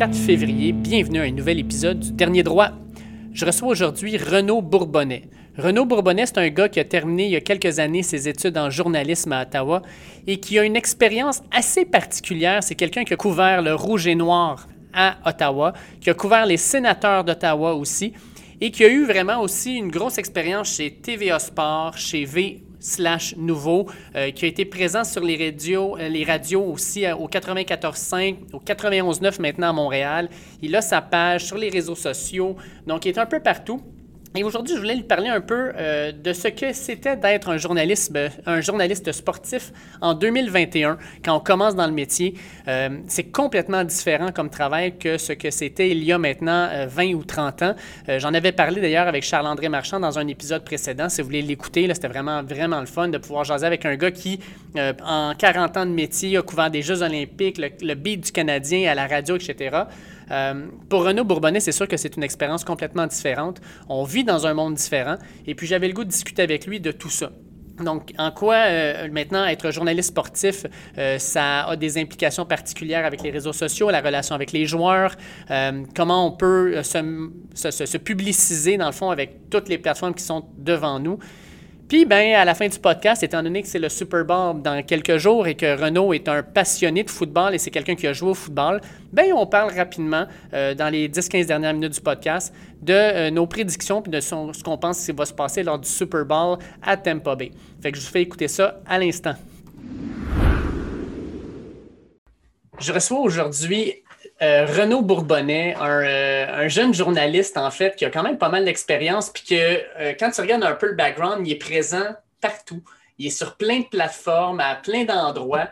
jeudi 4 février. Bienvenue à un nouvel épisode du Dernier Droit. Je reçois aujourd'hui Renaud Bourbonnais. Renaud Bourbonnais, c'est un gars qui a terminé il y a quelques années ses études en journalisme à Ottawa et qui a une expérience assez particulière. C'est quelqu'un qui a couvert le rouge et noir à Ottawa, qui a couvert les sénateurs d'Ottawa aussi et qui a eu vraiment aussi une grosse expérience chez TVA Sport, chez V slash nouveau, euh, qui a été présent sur les radios, euh, les radios aussi euh, au 94.5, au 91.9 maintenant à Montréal. Il a sa page sur les réseaux sociaux, donc il est un peu partout. Et aujourd'hui, je voulais lui parler un peu euh, de ce que c'était d'être un journaliste, euh, un journaliste sportif en 2021, quand on commence dans le métier. Euh, c'est complètement différent comme travail que ce que c'était il y a maintenant 20 ou 30 ans. J'en avais parlé d'ailleurs avec Charles-André Marchand dans un épisode précédent. Si vous voulez l'écouter, c'était vraiment, vraiment le fun de pouvoir jaser avec un gars qui, en 40 ans de métier, a couvert des Jeux olympiques, le beat du Canadien à la radio, etc. Euh, pour Renaud Bourbonnais, c'est sûr que c'est une expérience complètement différente. On vit dans un monde différent. Et puis j'avais le goût de discuter avec lui de tout ça. Donc, en quoi euh, maintenant être journaliste sportif, euh, ça a des implications particulières avec les réseaux sociaux, la relation avec les joueurs, comment on peut se, se, publiciser dans le fond avec toutes les plateformes qui sont devant nous? Puis, ben, à la fin du podcast, étant donné que c'est le Super Bowl dans quelques jours et que Renault est un passionné de football et c'est quelqu'un qui a joué au football, ben, on parle rapidement euh, dans les 10-15 dernières minutes du podcast de euh, nos prédictions et de ce qu'on pense qui va se passer lors du Super Bowl à Tampa Bay. Fait que je vous fais écouter ça à l'instant. Je reçois aujourd'hui euh, Renaud Bourbonnais, euh, un, jeune journaliste, en fait, qui a quand même pas mal d'expérience, puis que euh, quand tu regardes un peu le background, il est présent partout. Il est sur plein de plateformes, à plein d'endroits.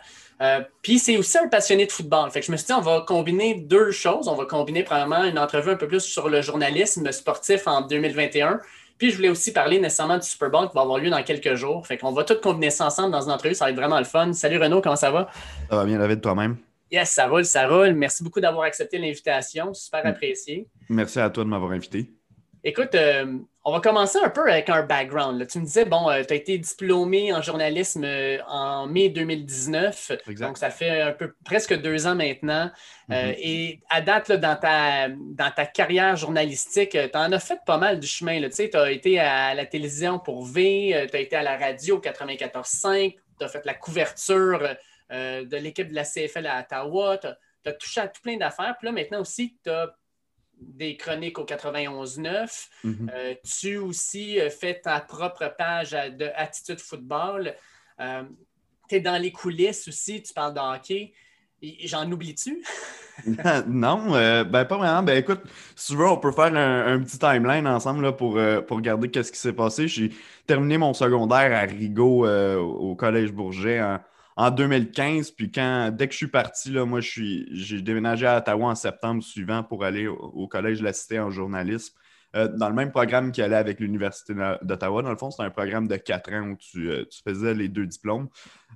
puis c'est aussi un passionné de football. Fait que je me suis dit, on va combiner deux choses. On va combiner probablement une entrevue un peu plus sur le journalisme sportif en 2021. Puis je voulais aussi parler nécessairement du Super Bowl qui va avoir lieu dans quelques jours. Fait qu'on va tout combiner ça ensemble dans une entrevue. Ça va être vraiment le fun. Salut Renaud, comment ça va? Ça va bien, David, toi-même? Yes, ça roule, ça roule. Merci beaucoup d'avoir accepté l'invitation. Super mm. apprécié. Merci à toi de m'avoir invité. Écoute, euh, on va commencer un peu avec un background. Tu me disais, bon, euh, tu as été diplômé en journalisme euh, en mai 2019. Donc, ça fait un peu presque deux ans maintenant. Mm-hmm. et à date, dans, ta, dans ta carrière journalistique, tu en as fait pas mal du chemin. Tu as été à la télévision pour V, tu as été à la radio 94.5, tu as fait la couverture euh, de l'équipe de la CFL à Ottawa. Tu as, touché à tout plein d'affaires. Puis là, maintenant aussi, tu as des chroniques au 91.9. Mhm. Euh, tu aussi euh, fais ta propre page de Attitude Football. tu es dans les coulisses aussi, tu parles de hockey. J'en oublie-tu? non, ben pas vraiment. Ben écoute, si tu veux, on peut faire un, petit timeline ensemble là, pour, pour regarder qu'est-ce qui s'est passé. J'ai terminé mon secondaire à Rigaud au Collège Bourget en, en 2015. Puis quand, dès que je suis parti, là, moi, j'ai déménagé à Ottawa en septembre suivant pour aller au, Collège de la Cité en journalisme. Euh, dans le même programme qui allait avec l'Université d'Ottawa. Dans le fond, c'est un programme de quatre ans où tu, euh, faisais les deux diplômes.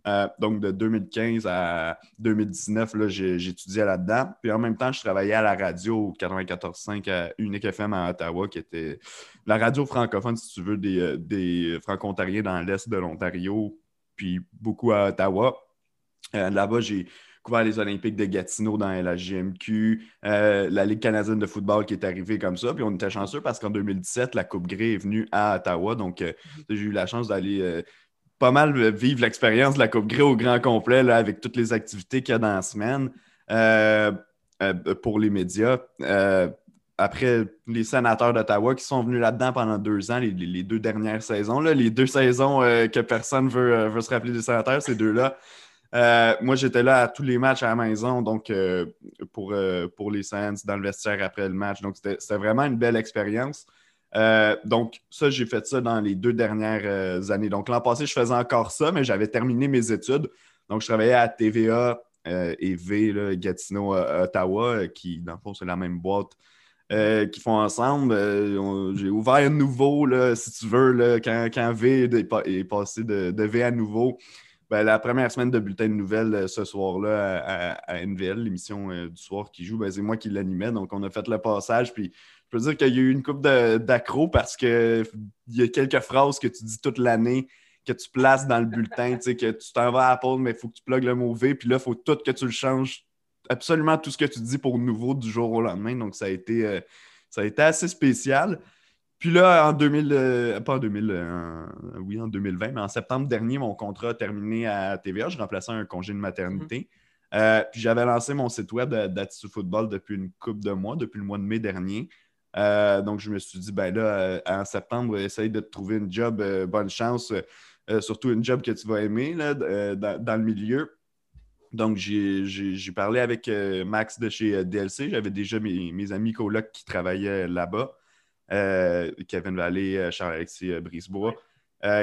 Euh, donc, de 2015 à 2019, j'étudiais là-dedans. Puis en même temps, je travaillais à la radio 94.5 à Unique FM à Ottawa, qui était la radio francophone, si tu veux, des, des franco-ontariens dans l'Est de l'Ontario, puis beaucoup à Ottawa. Euh, là-bas, j'ai couvert les Olympiques de Gatineau dans la GMQ, euh, la Ligue canadienne de football qui est arrivée comme ça. Puis on était chanceux parce qu'en 2017, la Coupe Grey est venue à Ottawa. Donc, euh, j'ai eu la chance d'aller pas mal vivre l'expérience de la Coupe Grey au grand complet là, avec toutes les activités qu'il y a dans la semaine pour les médias après les sénateurs d'Ottawa qui sont venus là-dedans pendant deux ans, les, deux dernières saisons, les deux saisons euh, que personne veut, euh, veut, se rappeler des sénateurs, ces deux-là. Euh, moi, j'étais là à tous les matchs à la maison, donc pour, pour les Saints, dans le vestiaire après le match. Donc, c'était vraiment une belle expérience. donc, ça, j'ai fait ça dans les deux dernières années. Donc, l'an passé, je faisais encore ça, mais j'avais terminé mes études. Donc, je travaillais à TVA et V, Gatineau, Ottawa, qui, dans le fond, c'est la même boîte euh, qui font ensemble. Euh, j'ai ouvert un nouveau, si tu veux, quand, quand, V est, passé de, V à nouveau. Ben, la première semaine de bulletin de nouvelles euh, ce soir-là à, à, NVL, l'émission du soir qui joue, ben, c'est moi qui l'animais. Donc, on a fait le passage. Puis, je peux dire qu'il y a eu une coupe d'accro parce qu'il y a quelques phrases que tu dis toute l'année que tu places dans le bulletin, que tu t'en vas à pause, mais il faut que tu plugues le mot V, puis là, il faut tout que tu le changes absolument tout ce que tu dis pour nouveau du jour au lendemain. Donc, ça a été, ça a été assez spécial. Puis là, en 2000, pas en 2000, oui, en 2020, mais en septembre dernier, mon contrat a terminé à TVA. Je remplaçais un congé de maternité. Mm-hmm. puis j'avais lancé mon site web d'Attitude Football depuis une couple de mois, depuis le mois de mai dernier. Euh, donc, je me suis dit, ben là, euh, en septembre, essaye de te trouver une job, euh, bonne chance, surtout une job que tu vas aimer là, dans, le milieu. Donc, j'ai parlé avec Max de chez DLC. J'avais déjà mes, amis colocs qui travaillaient là-bas. Kevin Vallée, Charles-Alexis Brisebois,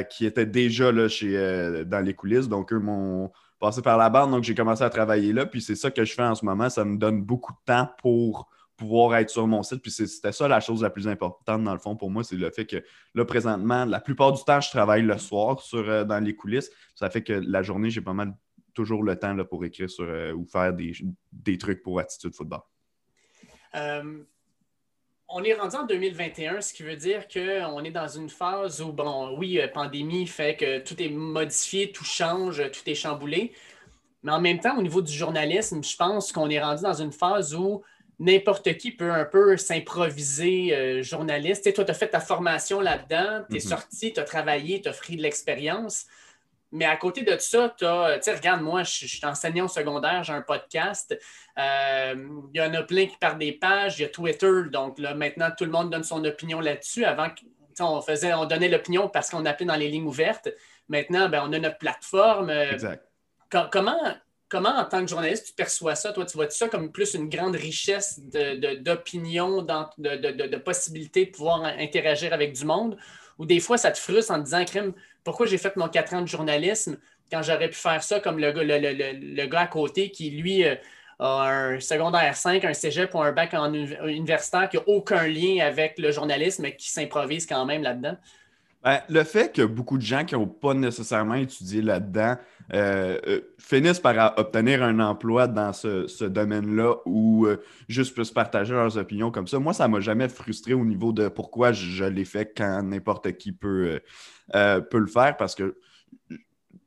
qui étaient déjà là chez, dans les coulisses. Donc, eux m'ont passé par la bande. Donc, j'ai commencé à travailler là. Puis, c'est ça que je fais en ce moment. Ça me donne beaucoup de temps pour pouvoir être sur mon site. Puis c'était ça la chose la plus importante dans le fond pour moi, c'est le fait que là, présentement, la plupart du temps, je travaille le soir sur, euh, dans les coulisses. Ça fait que la journée, j'ai pas mal toujours le temps là, pour écrire sur euh, ou faire des, trucs pour Attitude Football. Euh, on est rendu en 2021, ce qui veut dire qu'on est dans une phase où, bon, oui, pandémie fait que tout est modifié, tout change, tout est chamboulé. Mais en même temps, au niveau du journalisme, je pense qu'on est rendu dans une phase où n'importe qui peut un peu s'improviser euh, journaliste. Tu toi, tu as fait ta formation là-dedans, tu es mhm. sorti, tu as travaillé, tu as pris de l'expérience. Mais à côté de ça, tu as, tu regarde, moi, je, suis enseignant au secondaire, j'ai un podcast. Euh, il y en a plein qui partent des pages, il y a Twitter. Donc là, maintenant, tout le monde donne son opinion là-dessus. Avant, on, faisait, on donnait l'opinion parce qu'on appelait dans les lignes ouvertes. Maintenant, ben, on a notre plateforme. Exact. comment, comment, en tant que journaliste, tu perçois ça? Toi, tu vois ça comme plus une grande richesse d'opinions, de, de, possibilités de pouvoir interagir avec du monde? Ou des fois, ça te frustre en te disant, crime, pourquoi j'ai fait mon 4 ans de journalisme quand j'aurais pu faire ça comme le, le, gars à côté qui, lui, euh, a un secondaire 5, un cégep ou un bac en universitaire qui n'a aucun lien avec le journalisme, mais qui s'improvise quand même là-dedans? Ben, le fait que beaucoup de gens qui n'ont pas nécessairement étudié là-dedans euh, euh, finissent par obtenir un emploi dans ce, domaine-là ou euh, juste puissent partager leurs opinions comme ça, moi, ça ne m'a jamais frustré au niveau de pourquoi je, l'ai fait quand n'importe qui peut, peut le faire parce que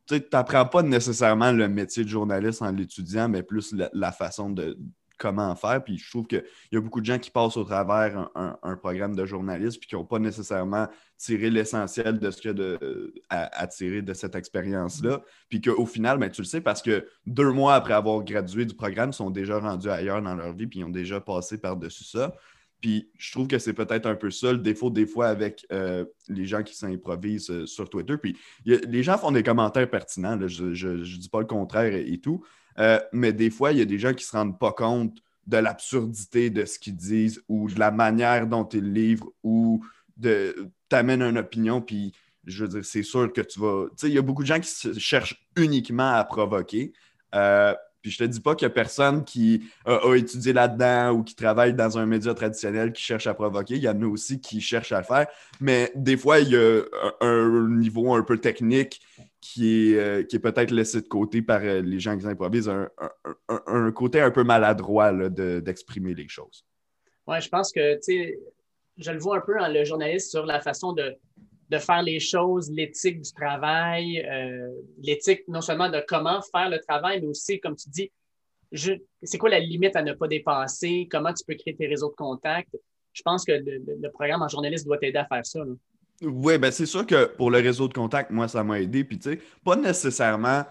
tu n'apprends pas nécessairement le métier de journaliste en l'étudiant, mais plus la façon de, comment faire. Puis je trouve qu'il y a beaucoup de gens qui passent au travers un, programme de journalisme puis qui n'ont pas nécessairement tiré l'essentiel de ce qu'il y a de, à, tirer de cette expérience-là. Puis qu'au final, ben, tu le sais, parce que deux mois après avoir gradué du programme, ils sont déjà rendus ailleurs dans leur vie puis ils ont déjà passé par-dessus ça. Puis je trouve que c'est peut-être un peu ça le défaut des fois avec euh, les gens qui s'improvisent euh, sur Twitter. Puis les gens font des commentaires pertinents, je ne dis pas le contraire et tout, euh, mais des fois, il y a des gens qui ne se rendent pas compte de l'absurdité de ce qu'ils disent ou de la manière dont ils livrent ou de t'amènent une opinion, puis je veux dire, c'est sûr que tu vas. Tu sais, il y a beaucoup de gens qui cherchent uniquement à provoquer. Euh, puis je te dis pas qu'il y a personne qui a, étudié là-dedans ou qui travaille dans un média traditionnel qui cherche à provoquer. Il y en a aussi qui cherchent à le faire. Mais des fois, il y a un niveau un peu technique qui est, euh, qui est peut-être laissé de côté par euh, les gens qui improvisent, un, un, côté un peu maladroit d'exprimer les choses. Oui, je pense que, je le vois un peu, en le journaliste, sur la façon de, de faire les choses, l'éthique du travail, euh, l'éthique non seulement de comment faire le travail, mais aussi, comme tu dis, c'est quoi la limite à ne pas dépasser, comment tu peux créer tes réseaux de contacts. Je pense que le, programme en journaliste doit t'aider à faire ça. Oui, ben c'est sûr que pour le réseau de contact, moi, ça m'a aidé. Puis, tu sais, pas nécessairement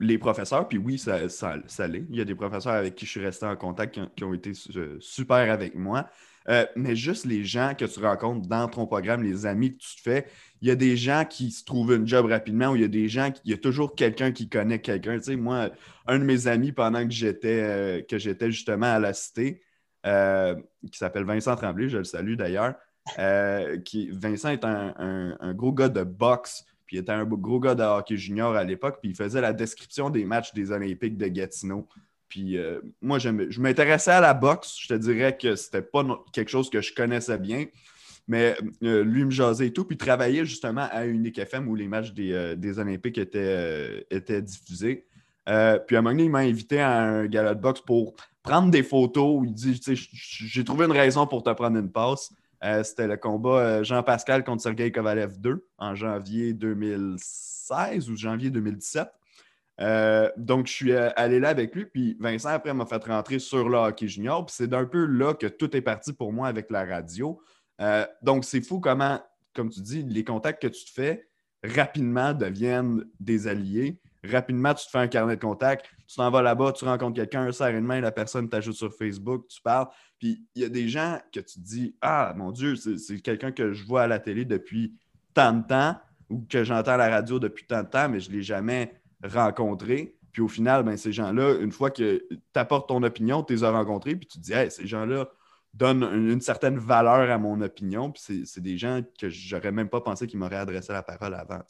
les professeurs, puis oui, ça, ça, l'est. Il y a des professeurs avec qui je suis resté en contact qui, ont, été super avec moi. Euh, mais juste les gens que tu rencontres dans ton programme, les amis que tu te fais, il y a des gens qui se trouvent un job rapidement ou il y a des gens, il y a toujours quelqu'un qui connaît quelqu'un. Tu sais, moi, un de mes amis pendant que j'étais euh, que j'étais justement à la cité, euh, qui s'appelle Vincent Tremblay, je le salue d'ailleurs, euh, qui, Vincent est un, gros gars de boxe, puis il était un gros gars de hockey junior à l'époque, puis il faisait la description des matchs des Olympiques de Gatineau. Puis euh, moi, je m'intéressais à la boxe. Je te dirais que c'était pas quelque chose que je connaissais bien. Mais euh, lui me jasait et tout, puis travaillait justement à Unique FM où les matchs des, Olympiques étaient, étaient diffusés. puis à un moment donné, il m'a invité à un gala de boxe pour prendre des photos. il dit J'ai trouvé une raison pour te prendre une passe. Euh, c'était le combat euh, Jean-Pascal contre Sergei Kovalev 2 en janvier 2016 ou janvier 2017. Euh, donc, je suis allé là avec lui, puis Vincent, après, m'a fait rentrer sur le hockey junior, puis c'est d'un peu là que tout est parti pour moi avec la radio. Donc, c'est fou comment, comme tu dis, les contacts que tu te fais rapidement deviennent des alliés. Rapidement, tu te fais un carnet de contacts, tu t'en vas là-bas, tu rencontres quelqu'un, serre une main, la personne t'ajoute sur Facebook, tu parles. Puis il y a des gens que tu te dis Ah, mon Dieu, c'est quelqu'un que je vois à la télé depuis tant de temps ou que j'entends à la radio depuis tant de temps, mais je ne l'ai jamais rencontré. Puis au final, ben, ces gens-là, une fois que tu apportes ton opinion, tu les as rencontrés, puis tu te dis, hey, ces gens-là donnent une, certaine valeur à mon opinion. Puis c'est des gens que j'aurais même pas pensé qu'ils m'auraient adressé la parole avant.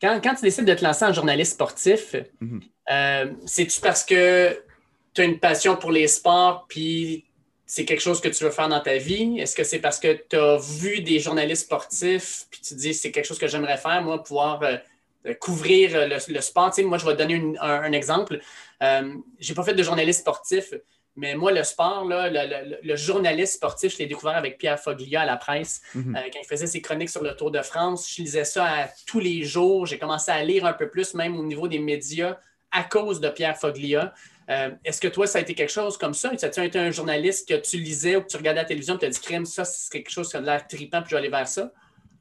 Quand, tu décides de te lancer en journaliste sportif, mhm. euh, c'est-tu parce que tu as une passion pour les sports, puis c'est quelque chose que tu veux faire dans ta vie? Est-ce que c'est parce que tu as vu des journalistes sportifs, puis tu te dis, c'est quelque chose que j'aimerais faire, moi, pouvoir euh, couvrir euh, le, sport? moi, je vais te donner un, exemple. Euh, je n'ai pas fait de journaliste sportif, mais moi, le sport, le, journaliste sportif, je l'ai découvert avec Pierre Foglia à la presse mhm. euh, quand il faisait ses chroniques sur le Tour de France. Je lisais ça tous les jours. J'ai commencé à lire un peu plus, même au niveau des médias, à cause de Pierre Foglia. Est-ce que toi, ça a été quelque chose comme ça? As-tu été un journaliste que tu lisais ou que tu regardais à la télévision et tu as dit, crème, ça, c'est quelque chose qui a l'air trippant, puis je vais aller vers ça?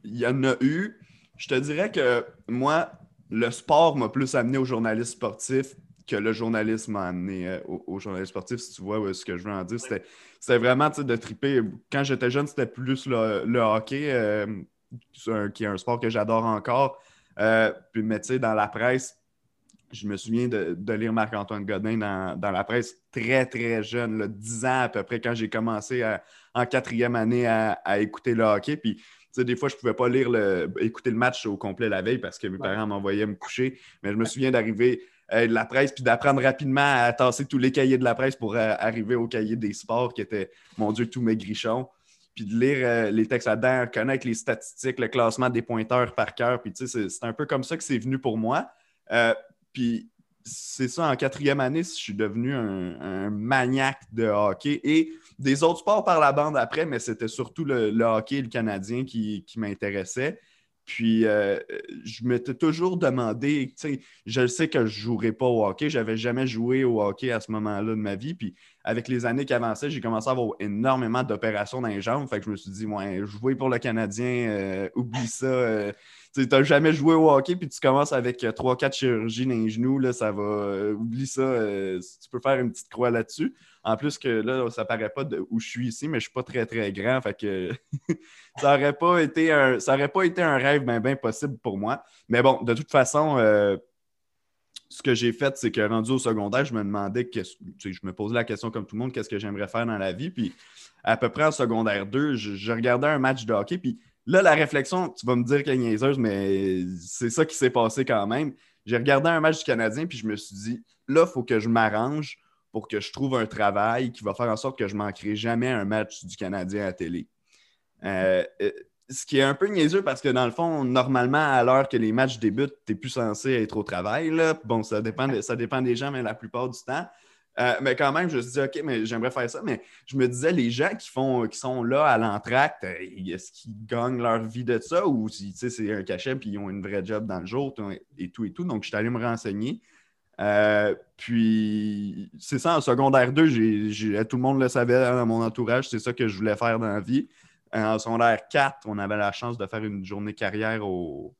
Il y en a eu. Je te dirais que moi, le sport m'a plus amené au journalisme sportif que le journalisme m'a amené euh, au, journalisme sportif, si tu vois ce que je veux en dire. C'était vraiment de triper. Quand j'étais jeune, c'était plus le, hockey, euh, qui est un sport que j'adore encore. Euh, puis, mais tu sais, dans la presse, je me souviens de, lire Marc-Antoine Godin dans, la presse très, très jeune, là, 10 ans à peu près, quand j'ai commencé en quatrième année à, à, écouter le hockey. Puis des fois, je ne pouvais pas lire le, écouter le match au complet la veille parce que mes parents m'envoyaient me coucher. Mais je me souviens d'arriver de la presse puis d'apprendre rapidement à tasser tous les cahiers de la presse pour euh, arriver au cahier des sports qui était, mon Dieu, tout maigrichon. Puis de lire euh, les textes là-dedans, connaître les statistiques, le classement des pointeurs par cœur. Puis tu sais, c'est un peu comme ça que c'est venu pour moi. puis c'est ça, en quatrième année, je suis devenu un, maniaque de hockey et des autres sports par la bande après, mais c'était surtout le, hockey le Canadien qui, m'intéressait. Puis, euh, je m'étais toujours demandé, je sais que je ne jouerais pas au hockey. Je n'avais jamais joué au hockey à ce moment-là de ma vie. Puis, avec les années qui avançaient, j'ai commencé à avoir énormément d'opérations dans les jambes. Fait que je me suis dit, ouais, jouer pour le Canadien, euh, oublie ça. Euh, tu n'as jamais joué au hockey, puis tu commences avec 3-4 euh, chirurgies dans les genoux, là, ça va. Oublie ça. Tu peux faire une petite croix là-dessus. En plus que là, ça paraît pas où je suis ici, mais je suis pas très très grand. Fait ça aurait pas été un. Ça aurait pas été un rêve bien possible pour moi. Mais bon, de toute façon, ce que j'ai fait, c'est que rendu au secondaire, je me demandais je me posais la question comme tout le monde, qu'est-ce que j'aimerais faire dans la vie? Puis à peu près en secondaire 2, je, je regardais un match de hockey, puis Là, la réflexion, tu vas me dire qu'elle est niaiseuse, mais c'est ça qui s'est passé quand même. J'ai regardé un match du Canadien, puis je me suis dit, là, il faut que je m'arrange pour que je trouve un travail qui va faire en sorte que je manquerai jamais un match du Canadien à la télé. Euh, euh, ce qui est un peu niaiseux parce que dans le fond, normalement, à l'heure que les matchs débutent, tu n'es plus censé être au travail. Bon, ça dépend, ça dépend des gens, mais la plupart du temps. Euh, mais quand même, je me suis dit, OK, mais j'aimerais faire ça. Mais je me disais, les gens qui, font, qui sont là à l'entracte, est-ce qu'ils gagnent leur vie de ça ou si c'est un cachet puis ils ont une vraie job dans le jour et tout et tout. Donc, je suis allé me renseigner. Euh, puis, c'est ça, en secondaire 2, tout le monde le savait dans mon entourage, c'est ça que je voulais faire dans la vie. En secondaire 4, on avait la chance de faire une journée carrière au,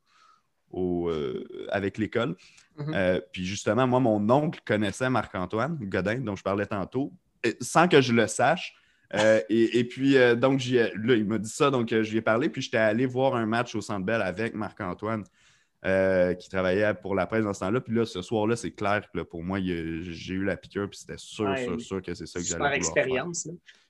euh, avec l'école. Mhm. Euh, puis justement, moi, mon oncle connaissait Marc-Antoine Godin, dont je parlais tantôt, sans que je le sache. Euh, et, puis, donc, là, il m'a dit ça, donc je lui ai parlé, puis j'étais allé voir un match au Centre Bell avec Marc-Antoine, qui travaillait pour la presse dans ce temps-là. Puis là, ce soir-là, c'est clair que pour moi, j'ai eu la piqûre, puis c'était sûr, sûr, sûr que c'est ça que j'allais faire. expérience.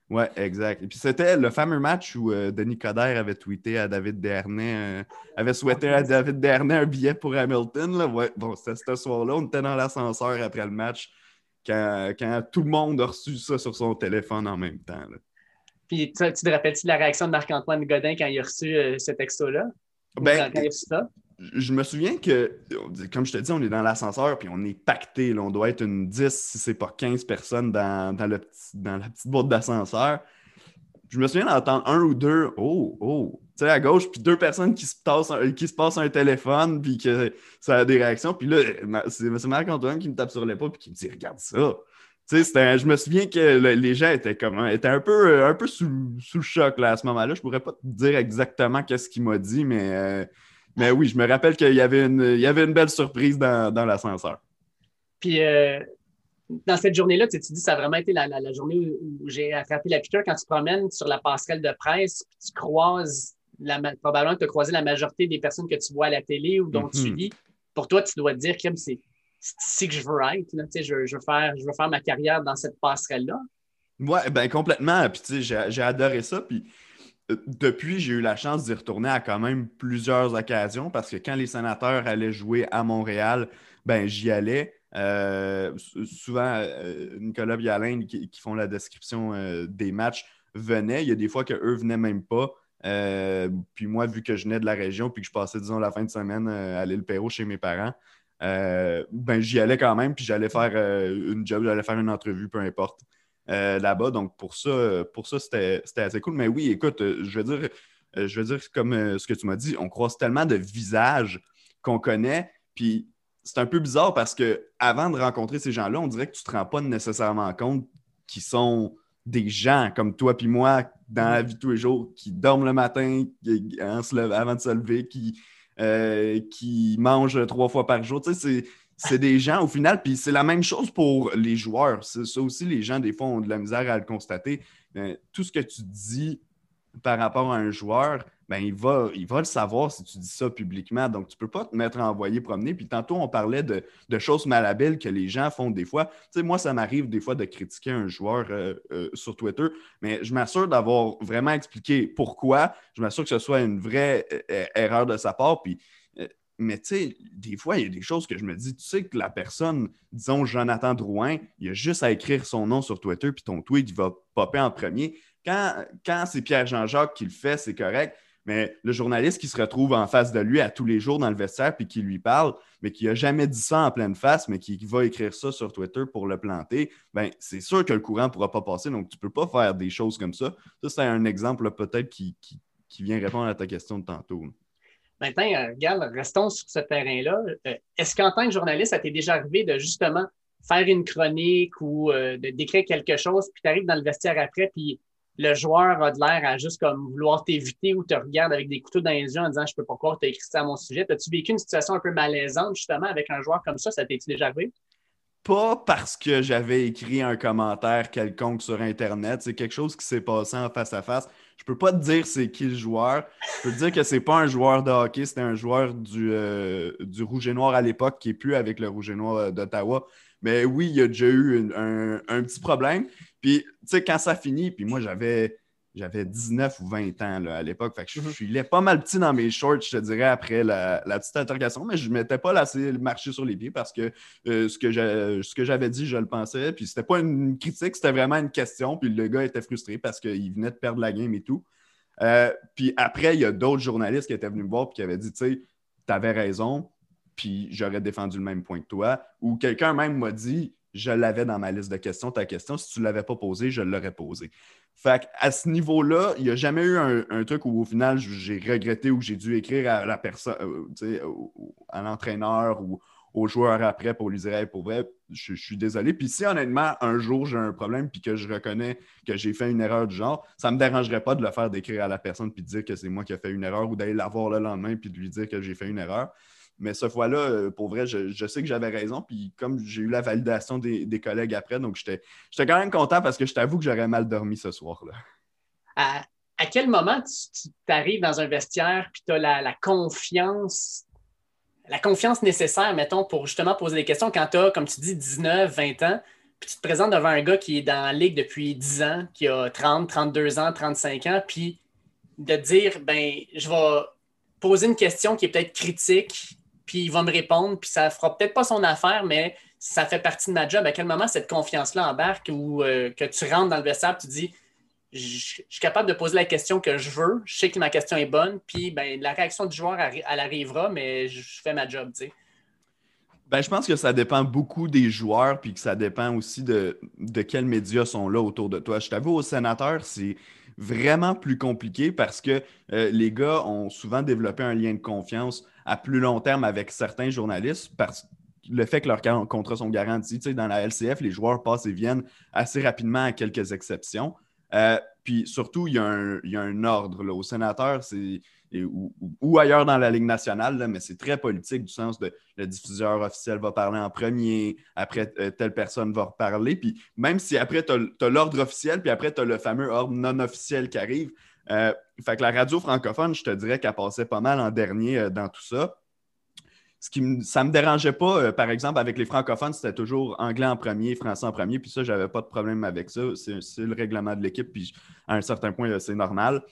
Oui, exact. Et puis c'était le fameux match où euh, Denis Coderre avait tweeté à David Dernay, euh, avait souhaité à David Dernay un billet pour Hamilton. Là. Ouais, bon, c'était ce soir-là. On était dans l'ascenseur après le match quand, tout le monde a reçu ça sur son téléphone en même temps. Puis tu, te rappelles-tu de la réaction de Marc-Antoine Godin quand il a reçu euh, ce texto-là? Ben, je me souviens que, comme je te dis, on est dans l'ascenseur puis on est pacté. On doit être une 10, si c'est pas 15 personnes dans, la petite boîte d'ascenseur. je me souviens d'entendre un ou deux, oh, oh, tu sais, à gauche, puis deux personnes qui se, passent un, téléphone, puis que ça a des réactions. Puis là, c'est Marc-Antoine qui me tape sur l'épaule, puis qui me dit, regarde ça. Tu sais, je me souviens que les gens étaient comme étaient un peu, un peu sous, sous le choc là, à ce moment-là. Je pourrais pas te dire exactement qu'est-ce qu'il m'a dit, mais, euh, mais oui, je me rappelle qu'il y avait une, il y avait une belle surprise dans, dans l'ascenseur. Puis euh, dans cette journée-là, tu, dis dis ça a vraiment été la, la, journée où, j'ai attrapé la piqûre quand tu promènes sur la passerelle de presse, puis tu croises la, probablement que tu as croisé la majorité des personnes que tu vois à la télé ou dont tu lis. Pour toi, tu dois te dire, que c'est c'est que je veux être. je, veux faire, je veux faire ma carrière dans cette passerelle-là. Oui, ben complètement. Puis j'ai adoré ça. Puis depuis, j'ai eu la chance d'y retourner à quand même plusieurs occasions parce que quand les sénateurs allaient jouer à Montréal, ben j'y allais. Euh, souvent, euh, Nicolas Bialin, qui, font la description des matchs, venaient. Il y a des fois qu'eux venaient même pas. puis moi, vu que je venais de la région, puis que je passais, disons, la fin de semaine à l'île Perrault chez mes parents, euh, ben, j'y allais quand même, puis j'allais faire euh, une job, j'allais faire une entrevue, peu importe, euh, là-bas. Donc, pour ça, pour ça c'était assez cool. Mais oui, écoute, je veux dire, je veux dire comme ce que tu m'as dit, on croise tellement de visages qu'on connaît, puis c'est un peu bizarre parce que avant de rencontrer ces gens-là, on dirait que tu ne te rends pas nécessairement compte qu'ils sont des gens comme toi puis moi dans la vie de tous les jours qui dorment le matin avant de se lever, qui, euh, qui mangent trois fois par jour. Tu sais, c'est des gens au final, puis c'est la même chose pour les joueurs. Ça aussi, les gens, des fois, ont de la misère à le constater. Euh, tout ce que tu dis par rapport à un joueur, ben, il, va, il va le savoir si tu dis ça publiquement. Donc, tu ne peux pas te mettre à envoyer promener. Puis tantôt, on parlait de, choses malhabiles que les gens font des fois. Tu sais, moi, ça m'arrive des fois de critiquer un joueur euh, euh, sur Twitter, mais je m'assure d'avoir vraiment expliqué pourquoi. Je m'assure que ce soit une vraie euh, erreur de sa part. Puis, mais tu sais, des fois, il y a des choses que je me dis, tu sais que la personne, disons Jonathan Drouin, il a juste à écrire son nom sur Twitter, puis ton tweet, il va popper en premier. Quand, quand c'est Pierre Jean-Jacques qui le fait, c'est correct. Mais le journaliste qui se retrouve en face de lui à tous les jours dans le vestiaire puis qui lui parle, mais qui n'a jamais dit ça en pleine face, mais qui, va écrire ça sur Twitter pour le planter, ben c'est sûr que le courant ne pourra pas passer. Donc, tu ne peux pas faire des choses comme ça. Ça, c'est un exemple peut-être qui, vient répondre à ta question de tantôt. Maintenant, euh, regarde, restons sur ce terrain-là. Euh, est-ce qu'en tant que journaliste, ça t'est déjà arrivé de justement faire une chronique ou euh, décrire quelque chose, puis tu arrives dans le vestiaire après, puis le joueur a de l'air à juste comme vouloir t'éviter ou te regarde avec des couteaux dans les yeux en disant Je peux pas croire que tu as écrit ça à mon sujet. As-tu vécu une situation un peu malaisante justement avec un joueur comme ça? Ça t'est-tu déjà arrivé? Pas parce que j'avais écrit un commentaire quelconque sur Internet. C'est quelque chose qui s'est passé en face à face. Je peux pas te dire c'est qui le joueur. Je peux te dire que c'est pas un joueur de hockey, c'était un joueur du, euh, du Rouge et Noir à l'époque qui est plus avec le Rouge et Noir d'Ottawa. Mais oui, il y a déjà eu un, petit problème. Puis, tu sais, quand ça finit, puis moi, j'avais j'avais 19 ou 20 ans à l'époque. Fait que je, suis pas mal petit dans mes shorts, je te dirais, après la, petite interrogation, mais je ne m'étais pas laissé marcher sur les pieds parce que euh, ce que j'avais dit, je le pensais. Puis c'était pas une critique, c'était vraiment une question. Puis le gars était frustré parce qu'il venait de perdre la game et tout. Euh, puis après, il y a d'autres journalistes qui étaient venus me voir et qui avaient dit, tu sais, tu avais raison, puis j'aurais défendu le même point que toi. Ou quelqu'un même m'a dit, je l'avais dans ma liste de questions, ta question. Si tu ne l'avais pas posée, je l'aurais posée. Fait à ce niveau-là, il n'y a jamais eu un, truc où au final j'ai regretté ou j'ai dû écrire à la personne, euh, à l'entraîneur ou au joueur après pour lui dire pour vrai, je, suis désolé. Puis si honnêtement, un jour j'ai un problème puis que je reconnais que j'ai fait une erreur du genre, ça ne me dérangerait pas de le faire d'écrire à la personne puis de dire que c'est moi qui ai fait une erreur ou d'aller la voir le lendemain puis de lui dire que j'ai fait une erreur. Mais ce fois-là, euh, pour vrai, je, sais que j'avais raison. Puis comme j'ai eu la validation des, collègues après, donc j'étais quand même content parce que je t'avoue que j'aurais mal dormi ce soir-là. À, quel moment tu, arrives dans un vestiaire puis tu as la, confiance, la confiance nécessaire, mettons, pour justement poser des questions quand tu as, comme tu dis, 19, 20 ans, puis tu te présentes devant un gars qui est dans la ligue depuis 10 ans, qui a 30, 32 ans, 35 ans, puis de dire, ben, je vais poser une question qui est peut-être critique, puis il va me répondre, puis ça fera peut-être pas son affaire, mais ça fait partie de ma job. À quel moment cette confiance-là embarque ou euh, que tu rentres dans le vestiaire, tu dis je suis capable de poser la question que je veux, je sais que ma question est bonne, puis ben, la réaction du joueur, elle arrivera, mais je fais ma job, tu sais. Ben, je pense que ça dépend beaucoup des joueurs, puis que ça dépend aussi de, de quels médias sont là autour de toi. Je t'avoue, au sénateur, c'est vraiment plus compliqué parce que euh, les gars ont souvent développé un lien de confiance à plus long terme avec certains journalistes parce le fait que leurs contrats sont garantis. Tu sais, dans la LCF, les joueurs passent et viennent assez rapidement à quelques exceptions. Euh, puis surtout, il y, a un, ordre. Là. Au sénateur, c'est ou, ailleurs dans la Ligue nationale, mais c'est très politique du sens de le diffuseur officiel va parler en premier, après euh, telle personne va reparler. Puis même si après, tu as, l'ordre officiel, puis après, tu as le fameux ordre non officiel qui arrive. Euh, fait que la radio francophone, je te dirais qu'elle passait pas mal en dernier euh, dans tout ça. Ce qui ça ne me dérangeait pas, par exemple, avec les francophones, c'était toujours anglais en premier, français en premier, puis ça, j'avais pas de problème avec ça. C'est le règlement de l'équipe, puis à un certain point, c'est normal.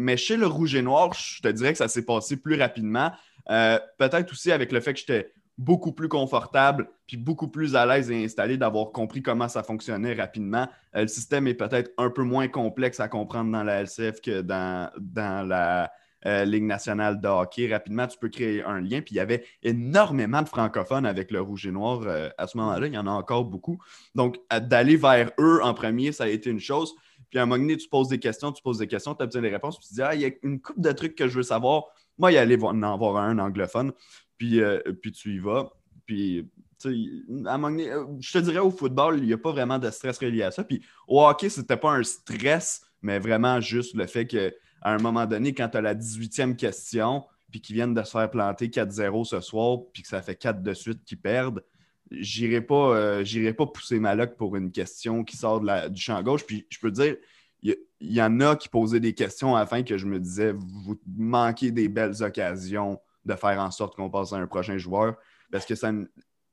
Mais chez le rouge et noir, je te dirais que ça s'est passé plus rapidement. Euh, peut-être aussi avec le fait que j'étais beaucoup plus confortable, puis beaucoup plus à l'aise et installé d'avoir compris comment ça fonctionnait rapidement. Euh, le système est peut-être un peu moins complexe à comprendre dans la LCF que dans, dans la euh, Ligue nationale de hockey. Rapidement, tu peux créer un lien. Puis il y avait énormément de francophones avec le rouge et noir à ce moment-là. Il y en a encore beaucoup. Donc, d'aller vers eux en premier, ça a été une chose. Puis à un moment donné, tu poses des questions, tu poses des questions, tu besoin des réponses, puis tu dis Ah, il y a une coupe de trucs que je veux savoir. Moi, y aller en avoir un anglophone, puis, euh, puis tu y vas. Puis, à un moment donné, euh, je te dirais au football, il n'y a pas vraiment de stress relié à ça. Puis au hockey, c'était pas un stress, mais vraiment juste le fait qu'à un moment donné, quand tu as la 18e question, puis qu'ils viennent de se faire planter 4-0 ce soir, puis que ça fait 4 de suite qu'ils perdent, j'irai pas, euh, pas pousser ma luck pour une question qui sort du champ gauche. Puis je peux dire, il y, en a qui posaient des questions afin que je me disais, vous manquez des belles occasions de faire en sorte qu'on passe à un prochain joueur. Parce que ça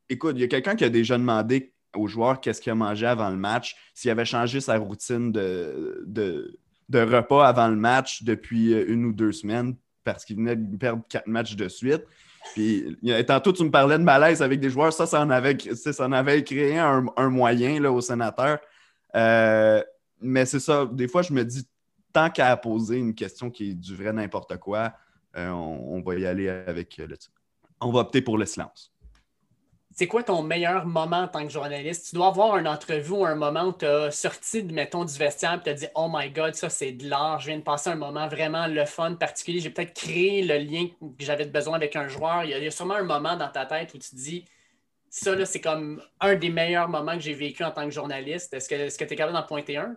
Écoute, il y a quelqu'un qui a déjà demandé aux joueurs qu'est-ce qu'il a mangé avant le match, s'il avait changé sa routine de, de repas avant le match depuis une ou deux semaines parce qu'il venait de perdre quatre matchs de suite. Puis, tantôt, tu me parlais de malaise avec des joueurs. Ça, ça en avait, créé un, moyen là, au sénateur. Euh, mais c'est ça. Des fois, je me dis, tant qu'à poser une question qui est du vrai n'importe quoi, euh, on, va y aller avec le On va opter pour le silence c'est quoi ton meilleur moment en tant que journaliste? Tu dois avoir une entrevue ou un moment où tu as sorti, mettons, du vestiaire et tu as dit Oh my God, ça c'est de l'art, je viens de passer un moment vraiment le fun, particulier. J'ai peut-être créé le lien que j'avais besoin avec un joueur. Il y, a, sûrement un moment dans ta tête où tu dis Ça, là, c'est comme un des meilleurs moments que j'ai vécu en tant que journaliste. Est-ce que tu es capable d'en pointer un?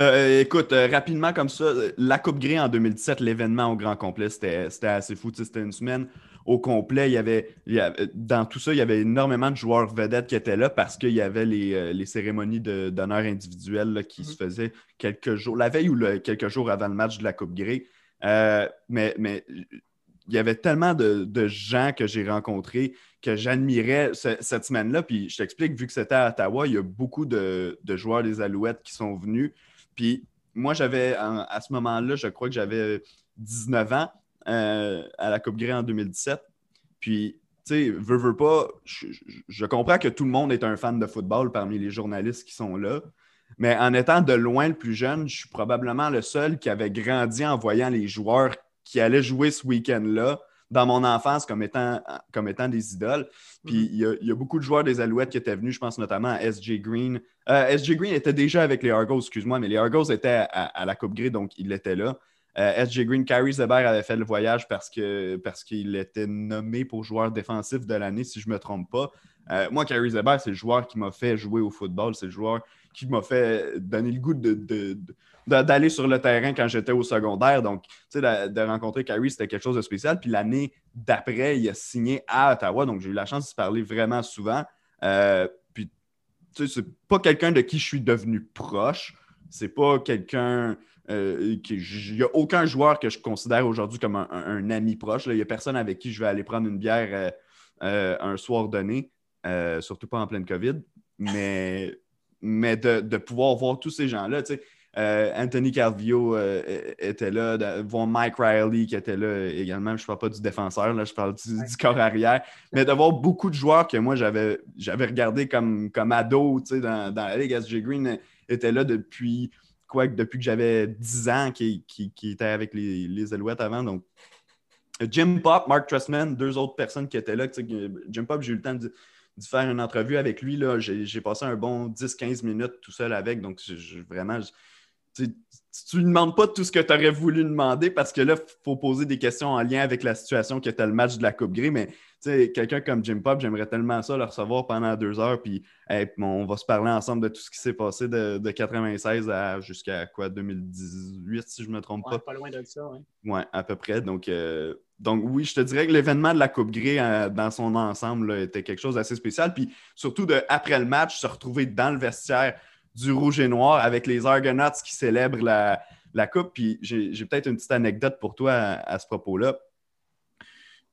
Euh, écoute, euh, rapidement comme ça, la Coupe Grey en 2017, l'événement au grand complet, c'était assez fou. C'était une semaine au complet. Il y, avait, dans tout ça, il y avait énormément de joueurs vedettes qui étaient là parce qu'il y avait les, euh, cérémonies d'honneur individuelles qui se mm-hmm. faisaient quelques jours, la veille ou quelques jours avant le match de la Coupe Grey. Euh, mais, mais il y avait tellement de, gens que j'ai rencontrés que j'admirais cette semaine-là. Puis je t'explique, vu que c'était à Ottawa, il y a beaucoup de, joueurs des Alouettes qui sont venus. Puis moi, j'avais, à ce moment-là, je crois que j'avais 19 ans. Euh, à la Coupe Grey en 2017. Puis, tu sais, veux, veux pas, je, comprends que tout le monde est un fan de football parmi les journalistes qui sont là. Mais en étant de loin le plus jeune, je suis probablement le seul qui avait grandi en voyant les joueurs qui allaient jouer ce week-end-là dans mon enfance comme étant, comme étant des idoles. Puis mm-hmm. il y, a beaucoup de joueurs des Alouettes qui étaient venus, je pense notamment à SJ Green. Euh, SJ Green était déjà avec les Argos, excuse-moi, mais les Argos étaient à, à, la Coupe Grey, donc il était là. Euh, SJ Green, Carrie Zeber avait fait le voyage parce qu'il parce était nommé pour joueur défensif de l'année, si je ne me trompe pas. Euh, moi, Carrie Zeber, c'est le joueur qui m'a fait jouer au football. C'est le joueur qui m'a fait donner le goût d'aller sur le terrain quand j'étais au secondaire. Donc, tu sais, de, rencontrer Carrie, c'était quelque chose de spécial. Puis l'année d'après, il a signé à Ottawa. Donc, j'ai eu la chance de parler vraiment souvent. Euh, puis, tu sais, c'est pas quelqu'un de qui je suis devenu proche. C'est pas quelqu'un euh, il n'y a aucun joueur que je considère aujourd'hui comme un, ami proche. Il n'y a personne avec qui je vais aller prendre une bière euh, euh, un soir donné, surtout pas en pleine COVID. Mais, mais de, pouvoir voir tous ces gens-là, Anthony Calvio était là, voir Mike Riley qui était là également. Je ne parle pas du défenseur, là, je parle du, corps arrière. Mais de voir beaucoup de joueurs que moi j'avais regardé comme, comme ado dans, dans la Ligue. SG Green était là depuis quoi depuis que j'avais 10 ans qui, qui, était avec les, les, Alouettes avant. Donc, Jim Pop, Mark Trustman, deux autres personnes qui étaient là. Jim Pop, j'ai eu le temps de, faire une entrevue avec lui. J'ai passé un bon 10-15 minutes tout seul avec. Donc, vraiment, tu ne lui demandes pas tout ce que tu aurais voulu demander parce que là, il faut poser des questions en lien avec la situation que tu as le match de la Coupe Grey. Mais quelqu'un comme Jim Pop, j'aimerais tellement ça le recevoir pendant deux heures. Puis on va se parler ensemble de tout ce qui s'est passé de, de 96 à jusqu'à quoi 2018, si je ne me trompe pas. Pas loin de ça, oui. Oui, à peu près. Donc, euh, donc oui, je te dirais que l'événement de la Coupe Grey euh, dans son ensemble était quelque chose d'assez spécial. Puis surtout de, après le match, se retrouver dans le vestiaire du rouge et noir avec les Argonauts qui célèbrent la, Coupe. Puis j'ai peut-être une petite anecdote pour toi à, ce propos-là.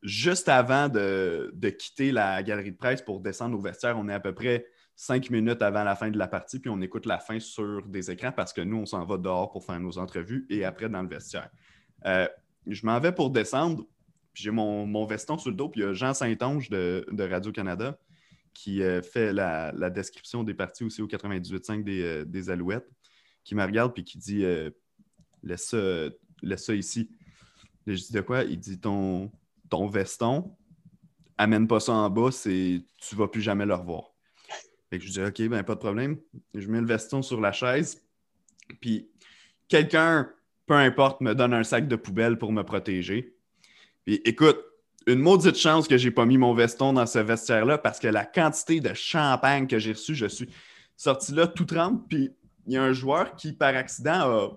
Juste avant de, quitter la galerie de presse pour descendre au vestiaire, on est à peu près cinq minutes avant la fin de la partie, puis on écoute la fin sur des écrans parce que nous, on s'en va dehors pour faire nos entrevues et après dans le vestiaire. Euh, je m'en vais pour descendre, j'ai mon, veston sur le dos, puis il y a Jean Saint-Onge de Radio-Canada qui euh, fait la, description des parties aussi au 98.5 des, euh, des Alouettes, qui me regarde puis qui dit euh, laisse, ça, laisse, ça, ici. je dis de quoi? Il dit ton, ton veston, amène pas ça en bas, c'est tu vas plus jamais le revoir. Fait que je dis OK, ben pas de problème. Je mets le veston sur la chaise, puis quelqu'un, peu importe, me donne un sac de poubelle pour me protéger. Puis écoute, une maudite chance que j'ai pas mis mon veston dans ce vestiaire-là parce que la quantité de champagne que j'ai reçu, je suis sorti là tout trempe. Puis il y a un joueur qui, par accident, a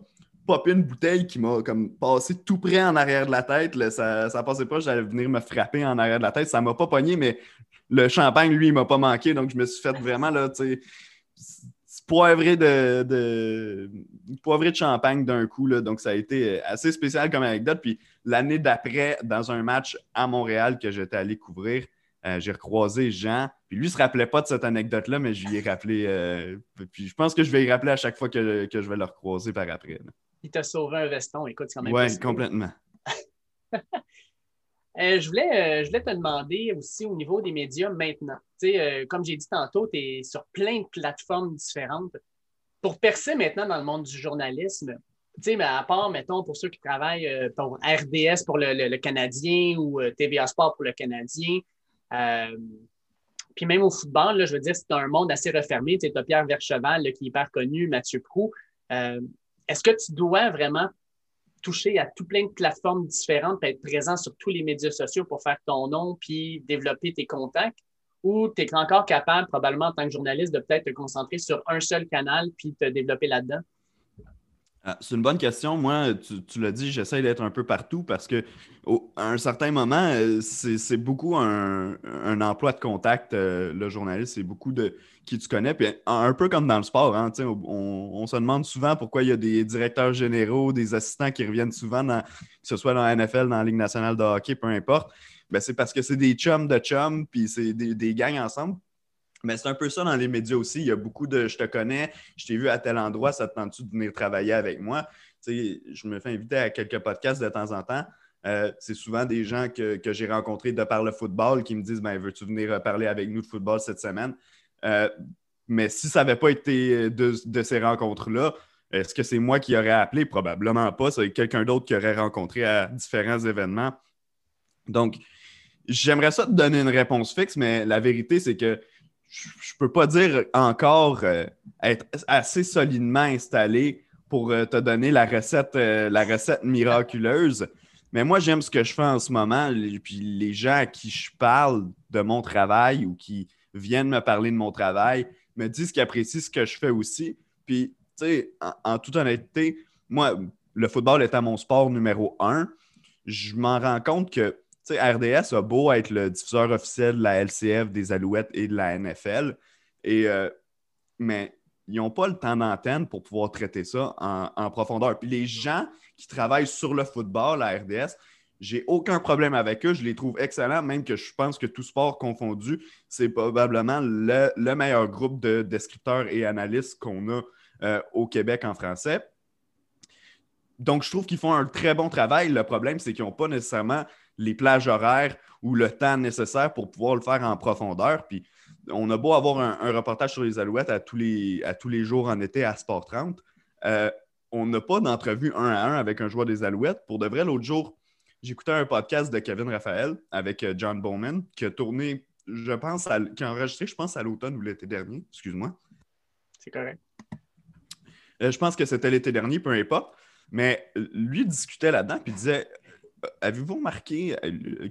popé une bouteille qui m'a comme passé tout près en arrière de la tête. ça, ça passait pas, j'allais venir me frapper en arrière de la tête. Ça m'a pas pogné, mais le champagne, lui, il m'a pas manqué. Donc je me suis fait vraiment là, tu sais poivré de, de, poivré de champagne d'un coup. Là. Donc, ça a été assez spécial comme anecdote. Puis l'année d'après, dans un match à Montréal que j'étais allé couvrir, euh, j'ai recroisé Jean. Puis lui, il ne se rappelait pas de cette anecdote-là, mais je lui ai rappelé. Euh, puis je pense que je vais y rappeler à chaque fois que, je vais le recroiser par après. Il t'a sauvé un veston. Écoute, c'est quand même. Oui, complètement. Euh, je, voulais, je voulais te demander aussi au niveau des médias maintenant. comme j'ai dit tantôt, tu es sur plein de plateformes différentes. Pour percer maintenant dans le monde du journalisme, à part, mettons, pour ceux qui travaillent euh, pour RDS pour le, Canadien ou euh, TVA Sport pour le Canadien, euh, puis même au football, là, je veux dire, c'est un monde assez refermé. Tu as Pierre Vercheval qui est hyper connu, Mathieu Prou. Est-ce que tu dois vraiment toucher à tout plein de plateformes différentes, être présent sur tous les médias sociaux pour faire ton nom puis développer tes contacts? Ou tu es encore capable, probablement en tant que journaliste, de peut-être te concentrer sur un seul canal puis te développer là-dedans? Ah, c'est une bonne question. Moi, tu, l'as dit, j'essaie d'être un peu partout parce que un certain moment, euh, c'est beaucoup un, emploi de contact, euh, le journaliste, c'est beaucoup de qui tu connais. Puis un, peu comme dans le sport, hein, on, se demande souvent pourquoi il y a des directeurs généraux, des assistants qui reviennent souvent, que ce soit dans la NFL, dans la Ligue nationale de hockey, peu importe. Ben, c'est parce que c'est des chums de chums, puis c'est des gangs ensemble. Mais c'est un peu ça dans les médias aussi. Il y a beaucoup de je te connais, je t'ai vu à tel endroit, ça te tente-tu de venir travailler avec moi? je me fais inviter à quelques podcasts de temps en temps. Euh, c'est souvent des gens que, j'ai rencontrés de par le football qui me disent ben, Veux-tu venir parler avec nous de football cette semaine? Euh, mais si ça n'avait pas été de, ces rencontres-là, est-ce que c'est moi qui aurais appelé? Probablement pas. C'est quelqu'un d'autre qui aurait rencontré à différents événements. Donc, j'aimerais ça te donner une réponse fixe, mais la vérité, c'est que je ne peux pas dire encore euh, être assez solidement installé pour euh, te donner la recette, euh, la recette miraculeuse. Mais moi, j'aime ce que je fais en ce moment. Puis les gens à qui je parle de mon travail ou qui viennent me parler de mon travail me disent qu'ils apprécient ce que je fais aussi. Puis, tu sais, en, toute honnêteté, moi, le football étant mon sport numéro un, je m'en rends compte que RDS a beau être le diffuseur officiel de la LCF, des Alouettes et de la NFL, euh, mais ils n'ont pas le temps d'antenne pour pouvoir traiter ça en, profondeur. Puis les gens qui travaillent sur le football à RDS, j'ai aucun problème avec eux. Je les trouve excellents, même que je pense que tout sport confondu, c'est probablement le, meilleur groupe de descripteurs et analystes qu'on a euh, au Québec en français. Donc, je trouve qu'ils font un très bon travail. Le problème, c'est qu'ils n'ont pas nécessairement les plages horaires ou le temps nécessaire pour pouvoir le faire en profondeur. Puis on a beau avoir un, reportage sur les Alouettes à tous les, à tous les jours en été à Sport 30. Euh, on n'a pas d'entrevue un à un avec un joueur des Alouettes. Pour de vrai, l'autre jour, j'écoutais un podcast de Kevin Raphaël avec euh, John Bowman qui a tourné, je pense, qui a enregistré, je pense, à l'automne ou l'été dernier. Excuse-moi. C'est correct. je pense que c'était l'été dernier, peu importe. Mais lui discutait là-dedans, puis disait Avez-vous remarqué,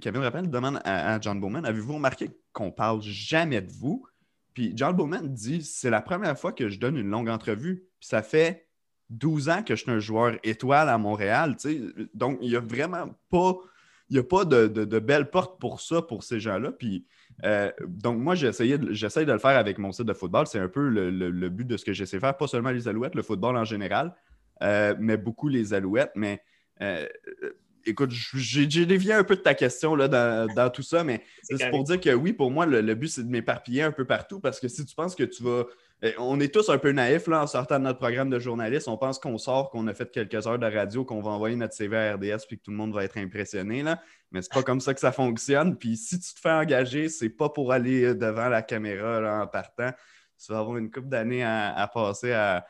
Kevin Rappel demande à, John Bowman Avez-vous remarqué qu'on parle jamais de vous? Puis John Bowman dit C'est la première fois que je donne une longue entrevue. Puis ça fait 12 ans que je suis un joueur étoile à Montréal. Donc, il n'y a vraiment pas, il y a pas de, de, belle porte pour ça, pour ces gens-là. Puis, euh, donc, moi, j'essaie de, de le faire avec mon site de football. C'est un peu le, but de ce que j'essaie de faire, pas seulement les alouettes, le football en général, euh, mais beaucoup les alouettes. Mais euh, écoute, j'ai dévié un peu de ta question là, dans, tout ça, mais c'est pour dire que oui, pour moi, le, but, c'est de m'éparpiller un peu partout parce que si tu penses que tu vas. Eh, on est tous un peu naïfs là, en sortant de notre programme de journaliste. On pense qu'on sort, qu'on a fait quelques heures de radio, qu'on va envoyer notre CV à RDS puis que tout le monde va être impressionné. Là. Mais c'est pas comme ça que ça fonctionne. Puis si tu te fais engager, c'est pas pour aller euh, devant la caméra en partant. Tu vas avoir une couple d'années à passer à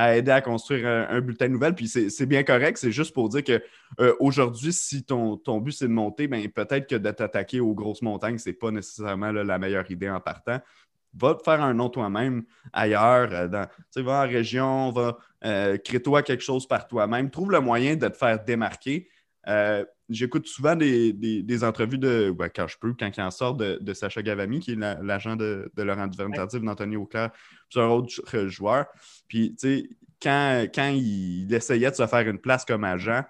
à aider à construire un, bulletin de nouvelles. Puis c'est bien correct. C'est juste pour dire qu'aujourd'hui, euh, si ton, but c'est de monter, ben, peut-être que de t'attaquer aux grosses montagnes, ce n'est pas nécessairement la meilleure idée en partant. Va te faire un nom toi-même ailleurs. Euh, dans, va en région, va euh, crée-toi quelque chose par toi-même. Trouve le moyen de te faire démarquer. J'écoute souvent des, entrevues de, ben, quand je peux, quand il en sort, de, Sacha Gavami, qui est l'agent de, Laurent Duvernay d'Anthony Auclair, un autre joueur. Puis, tu sais, quand, quand il, essayait de se faire une place comme agent,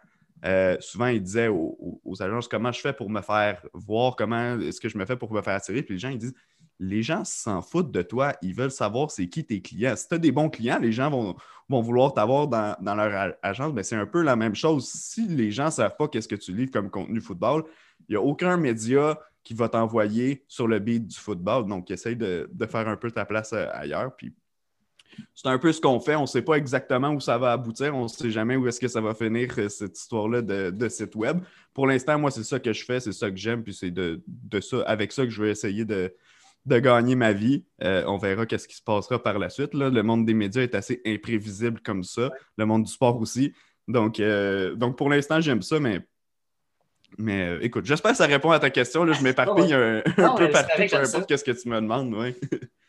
euh, souvent, il disait aux, agences comment je fais pour me faire voir, comment est-ce que je me fais pour me faire attirer? Puis les gens, ils disent les gens s'en foutent de toi, ils veulent savoir c'est qui tes clients. Si tu as des bons clients, les gens vont, vouloir t'avoir dans, leur agence. Mais c'est un peu la même chose. Si les gens ne savent pas qu'est-ce que tu livres comme contenu football, il n'y a aucun média qui va t'envoyer sur le beat du football. Donc, essaye de, de, faire un peu ta place euh, ailleurs. Puis c'est un peu ce qu'on fait. On ne sait pas exactement où ça va aboutir. On ne sait jamais où est-ce que ça va finir, euh, cette histoire-là de, site web. Pour l'instant, moi, c'est ça que je fais, c'est ça que j'aime, puis c'est de, ça, avec ça que je vais essayer de, gagner ma vie. Euh, on verra qu'est-ce qui se passera par la suite. Le monde des médias est assez imprévisible comme ça. Le monde du sport aussi. Donc, euh, donc pour l'instant, j'aime ça, mais mais euh, écoute, j'espère que ça répond à ta question. Là, je m'éparpille un, peu partout, peu importe ce que tu me demandes.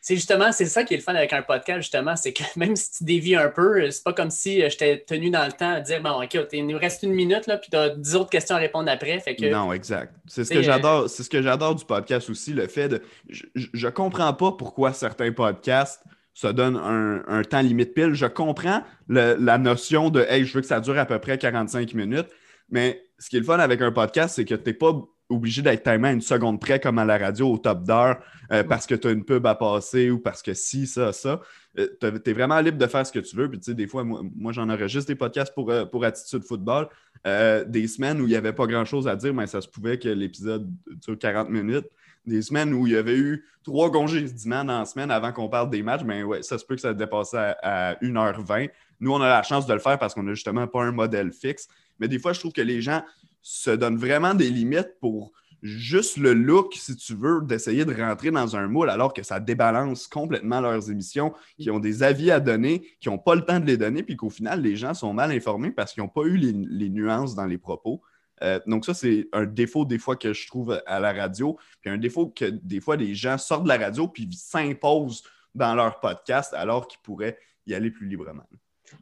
C'est justement, c'est ça qui est le fun avec un podcast, justement, c'est que même si tu dévies un peu, c'est pas comme si euh, j'étais tenu dans le temps à dire bon, ok, il nous reste une minute, là, puis tu as 10 autres questions à répondre après. Fait que, non, exact. C'est ce que j'adore. C'est ce que j'adore du podcast aussi, le fait de. Je, je comprends pas pourquoi certains podcasts se donnent un, temps limite pile. Je comprends la notion de Hey, je veux que ça dure à peu près 45 minutes, mais ce qui est le fun avec un podcast, c'est que tu n'es pas obligé d'être tellement une seconde près comme à la radio au top d'heure euh, parce que tu as une pub à passer ou parce que si, ça, ça. Euh, tu es vraiment libre de faire ce que tu veux. Puis, tu sais, des fois, moi, j'en aurais juste des podcasts pour, euh, pour Attitude Football. des semaines où il n'y avait pas grand-chose à dire, mais ça se pouvait que l'épisode dure 40 minutes. Des semaines où il y avait eu trois congés semaine en semaine avant qu'on parle des matchs, mais ouais, ça se peut que ça dépasse à, à 1h20. Nous, on a la chance de le faire parce qu'on n'a justement pas un modèle fixe. Mais des fois, je trouve que les gens se donnent vraiment des limites pour juste le look, si tu veux, d'essayer de rentrer dans un moule alors que ça débalance complètement leurs émissions, qui ont des avis à donner, qui n'ont pas le temps de les donner, puis qu'au final, les gens sont mal informés parce qu'ils n'ont pas eu les, nuances dans les propos. Euh, donc ça, c'est un défaut des fois que je trouve à la radio, puis un défaut que des fois les gens sortent de la radio puis s'imposent dans leur podcast alors qu'ils pourraient y aller plus librement.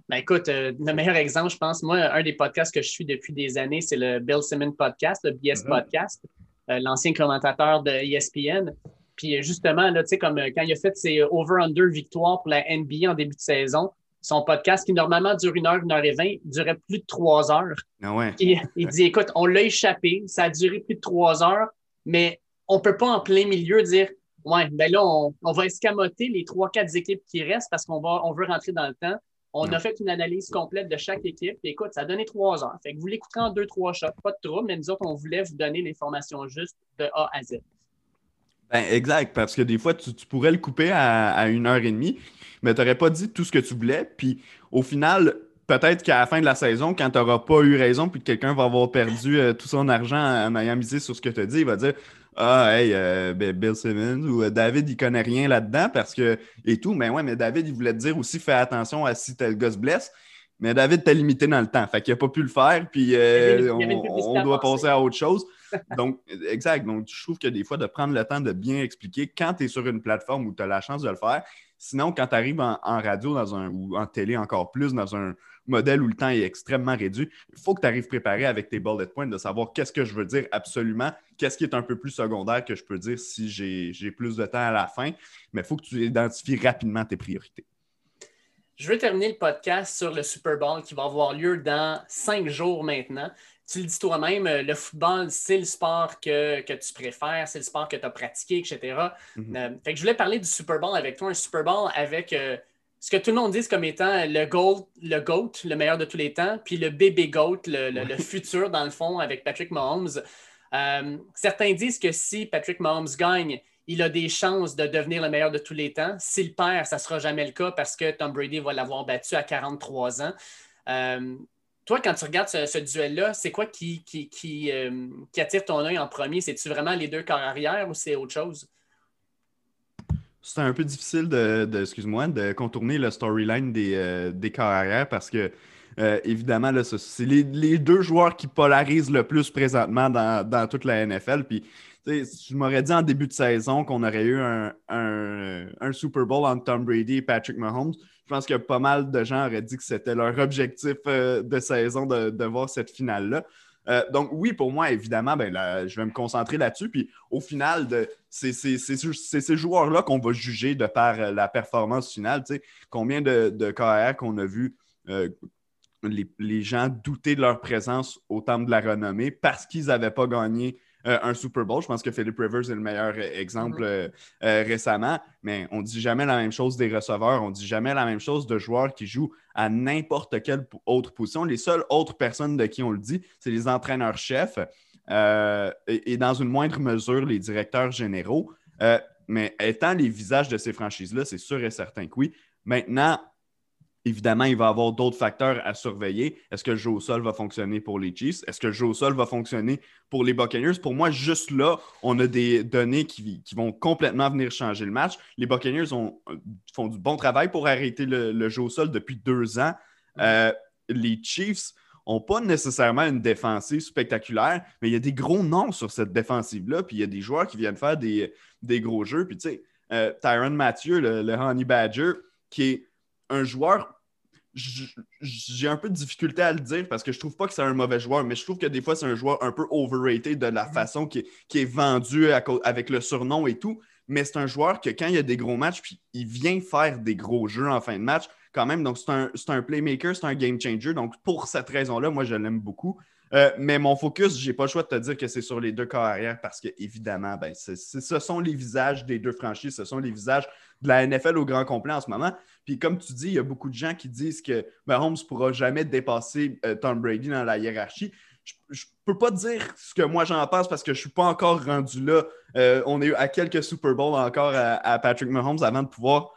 Ben écoute, euh, le meilleur exemple, je pense, moi, un des podcasts que je suis depuis des années, c'est le Bill Simmons Podcast, le BS mm-hmm. Podcast, euh, l'ancien commentateur de ESPN. Puis euh, justement, là, tu sais, comme quand il a fait ses over-under victoires pour la NBA en début de saison, son podcast qui normalement dure une heure, une heure et vingt, durait plus de trois heures. Ah ouais. il dit, écoute, on l'a échappé, ça a duré plus de trois heures, mais on ne peut pas en plein milieu dire, ouais, ben là, on, on va escamoter les trois, quatre équipes qui restent parce qu'on va, on veut rentrer dans le temps. On a fait une analyse complète de chaque équipe. écoute, ça a donné trois heures. Fait que vous l'écouterez en deux, trois shots, pas de trouble, mais nous autres, on voulait vous donner l'information juste de A à Z. Ben, exact, parce que des fois, tu, pourrais le couper à, une heure et demie, mais tu n'aurais pas dit tout ce que tu voulais. Puis au final, peut-être qu'à la fin de la saison, quand tu n'auras pas eu raison, puis que quelqu'un va avoir perdu euh, tout son argent en ayant misé sur ce que tu as dit, il va dire ah, hey, euh, ben, Bill Simmons ou euh, David, il connaît rien là-dedans parce que. Et tout. Mais ouais, mais David, il voulait te dire aussi fais attention à si tel gars se blesse. Mais David t'a limité dans le temps. Fait qu'il n'a pas pu le faire, puis euh, on, doit passer à autre chose. donc, exact. Donc, je trouve que des fois, de prendre le temps de bien expliquer quand tu es sur une plateforme où tu as la chance de le faire. Sinon, quand tu arrives en, radio dans un, ou en télé encore plus, dans un modèle où le temps est extrêmement réduit, il faut que tu arrives préparé avec tes bullet points de savoir qu'est-ce que je veux dire absolument, qu'est-ce qui est un peu plus secondaire que je peux dire si j'ai plus de temps à la fin. Mais il faut que tu identifies rapidement tes priorités. Je veux terminer le podcast sur le Super Bowl qui va avoir lieu dans cinq jours maintenant. Tu le dis toi-même, euh, le football, c'est le sport que, tu préfères, c'est le sport que tu as pratiqué, etc. Mhm. Euh, fait que je voulais parler du Super Bowl avec toi, un Super Bowl avec euh, ce que tout le monde dit comme étant le GOAT, le GOAT, le meilleur de tous les temps, puis le bébé GOAT, le, futur dans le fond avec Patrick Mahomes. certains disent que si Patrick Mahomes gagne, il a des chances de devenir le meilleur de tous les temps. S'il perd, ça ne sera jamais le cas parce que Tom Brady va l'avoir battu à 43 ans. Euh, toi, quand tu regardes ce, duel-là, c'est quoi qui, euh, qui, attire ton œil en premier? C'est-tu vraiment les deux corps arrière ou c'est autre chose? C'est un peu difficile de, excuse-moi, de contourner le storyline des, euh, des corps arrière parce que évidemment, c'est les, deux joueurs qui polarisent le plus présentement dans, dans toute la NFL. Puis tu m'aurais dit en début de saison qu'on aurait eu un, Super Bowl entre Tom Brady et Patrick Mahomes, je pense que pas mal de gens auraient dit que c'était leur objectif euh, de saison de, voir cette finale-là. Euh, donc, oui, pour moi, évidemment, ben, je vais me concentrer là-dessus. Puis, au final, c'est ces joueurs-là qu'on va juger de par euh, la performance finale. Combien de, de KR qu'on a vu les, les, gens douter de leur présence au temps de la renommée parce qu'ils n'avaient pas gagné euh, un Super Bowl. Je pense que Philip Rivers est le meilleur euh, exemple mm-hmm. euh, récemment, mais on ne dit jamais la même chose des receveurs, on ne dit jamais la même chose de joueurs qui jouent à n'importe quelle autre position. Les seules autres personnes de qui on le dit, c'est les entraîneurs-chefs et, dans une moindre mesure, les directeurs généraux. mais étant les visages de ces franchises-là, c'est sûr et certain que oui. Maintenant, Évidemment, il va y avoir d'autres facteurs à surveiller. Est-ce que le jeu au sol va fonctionner pour les Chiefs? Est-ce que le jeu au sol va fonctionner pour les Buccaneers? Pour moi, juste là, on a des données qui, vont complètement venir changer le match. Les Buccaneers font du bon travail pour arrêter le, jeu au sol depuis deux ans. Euh, les Chiefs n'ont pas nécessairement une défensive spectaculaire, mais il y a des gros noms sur cette défensive-là, puis il y a des joueurs qui viennent faire des, gros jeux. Puis tu sais, euh, Tyron Mathieu, le Honey Badger, qui est un joueur, j'ai un peu de difficulté à le dire parce que je trouve pas que c'est un mauvais joueur, mais je trouve que des fois, c'est un joueur un peu overrated de la mhm. façon qui est, vendu avec le surnom et tout. Mais c'est un joueur que quand il y a des gros matchs, puis il vient faire des gros jeux en fin de match, quand même. Donc, c'est un, un, playmaker, c'est un game changer. Donc, pour cette raison-là, moi, je l'aime beaucoup. Euh, mais mon focus, je n'ai pas le choix de te dire que c'est sur les deux corps arrière parce que, évidemment, ben, ce sont les visages des deux franchises, ce sont les visages de la NFL au grand complet en ce moment. Puis, comme tu dis, il y a beaucoup de gens qui disent que Mahomes ne pourra jamais dépasser euh, Tom Brady dans la hiérarchie. Je ne peux pas dire ce que moi j'en pense parce que je ne suis pas encore rendu là. Euh, on est à quelques Super Bowls encore à, Patrick Mahomes avant de pouvoir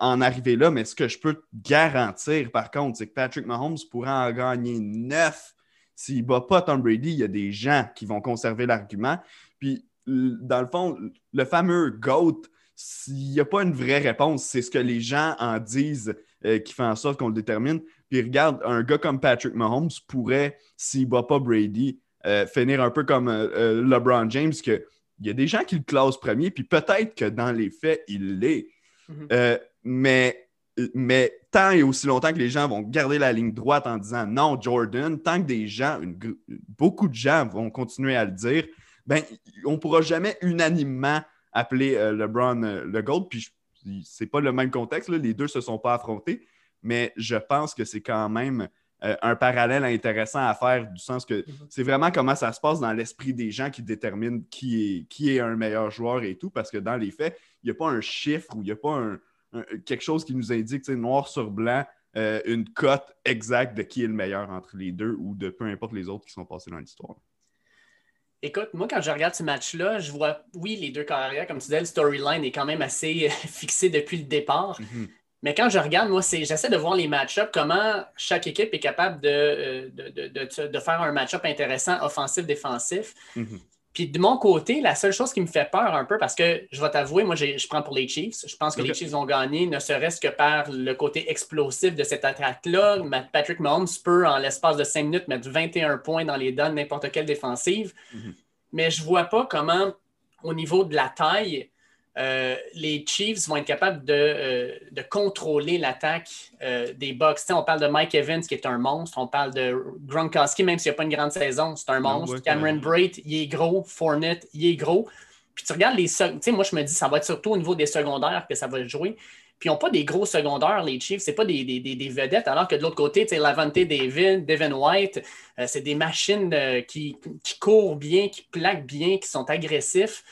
en arriver là. Mais ce que je peux te garantir, par contre, c'est que Patrick Mahomes pourra en gagner neuf s'il ne bat pas Tom Brady, il y a des gens qui vont conserver l'argument. Puis, dans le fond, le fameux GOAT, s'il n'y a pas une vraie réponse, c'est ce que les gens en disent euh, qui fait en sorte qu'on le détermine. Puis regarde, un gars comme Patrick Mahomes pourrait, s'il ne bat pas Brady, euh, finir un peu comme euh, LeBron James, qu'il y a des gens qui le classent premier, puis peut-être que dans les faits, il l'est. Mm-hmm. mais mais et aussi longtemps que les gens vont garder la ligne droite en disant non, Jordan, tant que des gens, beaucoup de gens vont continuer à le dire, ben, on ne pourra jamais unanimement appeler euh, LeBron euh, le GOAT. Puis c'est pas le même contexte, les deux ne se sont pas affrontés, mais je pense que c'est quand même euh, un parallèle intéressant à faire, du sens que c'est vraiment comment ça se passe dans l'esprit des gens qui déterminent qui qui est un meilleur joueur et tout, parce que dans les faits, il n'y a pas un chiffre ou il n'y a pas un quelque chose qui nous indique, noir sur blanc, euh, une cote exacte de qui est le meilleur entre les deux ou de peu importe les autres qui sont passés dans l'histoire. Écoute, moi, quand je regarde ce match-là, je vois, oui, les deux carrières, comme tu disais, le storyline est quand même assez fixé depuis le départ. Mhm. Mais quand je regarde, moi, j'essaie de voir les match-ups, comment chaque équipe est capable de, euh, de, faire un match-up intéressant, offensif-défensif. Mhm. Puis de mon côté, la seule chose qui me fait peur un peu, parce que je vais t'avouer, moi, je prends pour les Chiefs. Je pense que les Chiefs ont gagné, ne serait-ce que par le côté explosif de cette attaque-là. Patrick Mahomes peut, en l'espace de cinq minutes, mettre 21 points dans les donnes n'importe quelle défensive. Mhm. mais je ne vois pas comment, au niveau de la taille, euh, les Chiefs vont être capables de, euh, contrôler l'attaque euh, des Bucks. on parle de Mike Evans qui est un monstre. On parle de Gronkowski, même s'il n'y a pas une grande saison, c'est un monstre. Cameron Braid, il est gros. Fournette, il est gros. Puis tu regardes les. Moi, je me dis, ça va être surtout au niveau des secondaires que ça va jouer. Puis ils n'ont pas des gros secondaires, les Chiefs. Ce pas des, vedettes. Alors que de l'autre côté, Lavante David, Devin White, c'est des machines qui, qui, courent bien, qui plaquent bien, qui sont agressifs.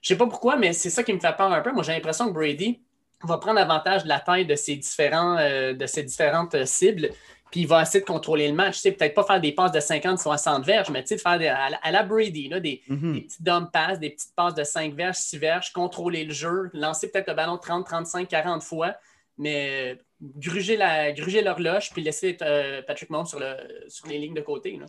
Je sais pas pourquoi, mais c'est ça qui me fait peur un peu. Moi, j'ai l'impression que Brady va prendre avantage de la taille de ses, différents, euh, de ses différentes euh, cibles, puis il va essayer de contrôler le match. Peut-être pas faire des passes de 50, 60 verges, mais faire à, la Brady, là, des, mm-hmm. des, petits dumb passes, des petites passes de 5 verges, 6 verges, contrôler le jeu, lancer peut-être le ballon 30, 35, 40 fois, mais euh, gruger l'horloge, puis laisser Patrick Mahomes sur, le, sur les lignes de côté. Là.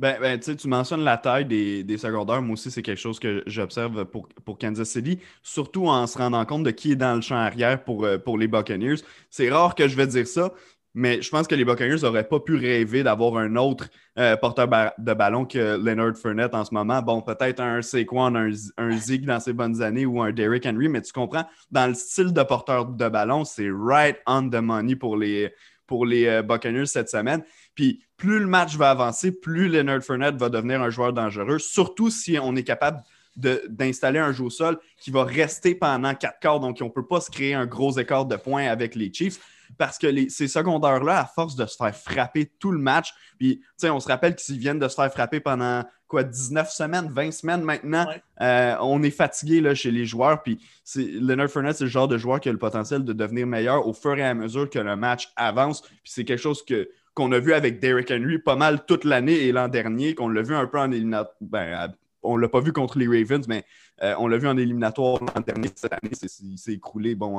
Ben, ben tu mentionnes la taille des, des, secondaires. Moi aussi, c'est quelque chose que j'observe pour, pour, Kansas City, surtout en se rendant compte de qui est dans le champ arrière pour, euh, pour les Buccaneers. C'est rare que je vais dire ça, mais je pense que les Buccaneers n'auraient pas pu rêver d'avoir un autre euh, porteur de ballon que Leonard Fournette en ce moment. Bon, peut-être un Saquon, un, un Zig dans ses bonnes années ou un Derrick Henry, mais tu comprends, dans le style de porteur de ballon, c'est right on the money pour les, pour les euh, Buccaneers cette semaine. Puis plus le match va avancer, plus Leonard Fournette va devenir un joueur dangereux, surtout si on est capable d'installer un jeu au sol qui va rester pendant quatre quarts. Donc, on ne peut pas se créer un gros écart de points avec les Chiefs parce que ces secondaires-là, à force de se faire frapper tout le match, puis on se rappelle qu'ils viennent de se faire frapper pendant quoi, 19 semaines, 20 semaines maintenant, euh, on est fatigué là, chez les joueurs. Puis Leonard Fournette, c'est le genre de joueur qui a le potentiel de devenir meilleur au fur et à mesure que le match avance. Puis c'est quelque chose que qu'on a vu avec Derrick Henry pas mal toute l'année et l'an dernier, qu'on l'a vu un peu en éliminatoire. Ben, on ne l'a pas vu contre les Ravens, mais euh, on l'a vu en éliminatoire l'an dernier. Cette année, il s'est écroulé bon,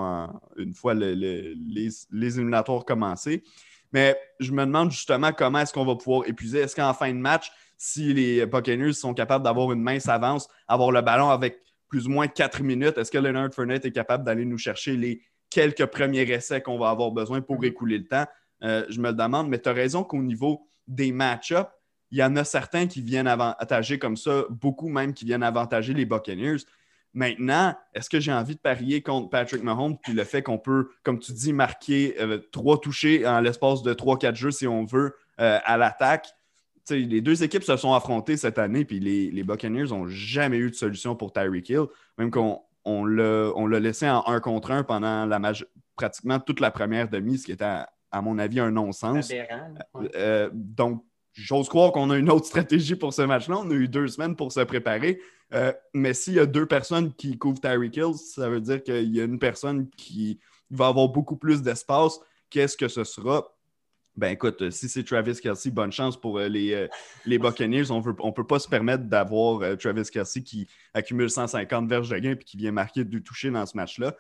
une fois les, éliminatoires commencés. Mais je me demande justement comment est-ce qu'on va pouvoir épuiser. Est-ce qu'en fin de match, si les Buccaneers sont capables d'avoir une mince avance, avoir le ballon avec plus ou moins quatre minutes, est-ce que Leonard Fournette est capable d'aller nous chercher les quelques premiers essais qu'on va avoir besoin pour mm-hmm. écouler le temps? Euh, je me le demande, mais tu as raison qu'au niveau des match-ups, il y en a certains qui viennent avantager comme ça, beaucoup même qui viennent avantager les Buccaneers. Maintenant, est-ce que j'ai envie de parier contre Patrick Mahomes puis le fait qu'on peut, comme tu dis, marquer euh, trois touchés en l'espace de trois, quatre jeux si on veut euh, à l'attaque? les deux équipes se sont affrontées cette année, puis les, les Buccaneers n'ont jamais eu de solution pour Tyreek Hill, même qu'on on, l'a laissé en un contre un pendant la pratiquement toute la première demi, ce qui était à mon avis, un non-sens. Euh, donc, j'ose croire qu'on a une autre stratégie pour ce match-là. On a eu deux semaines pour se préparer. Euh, mais s'il y a deux personnes qui couvrent Tyreek Hill, ça veut dire qu'il y a une personne qui va avoir beaucoup plus d'espace. Qu'est-ce que ce sera? Ben écoute, si c'est Travis Kelsey, bonne chance pour euh, les, les Buccaneers. On ne peut pas se permettre d'avoir Travis Kelsey qui accumule 150 verges de gain et qui vient marquer deux touchés dans ce match-là.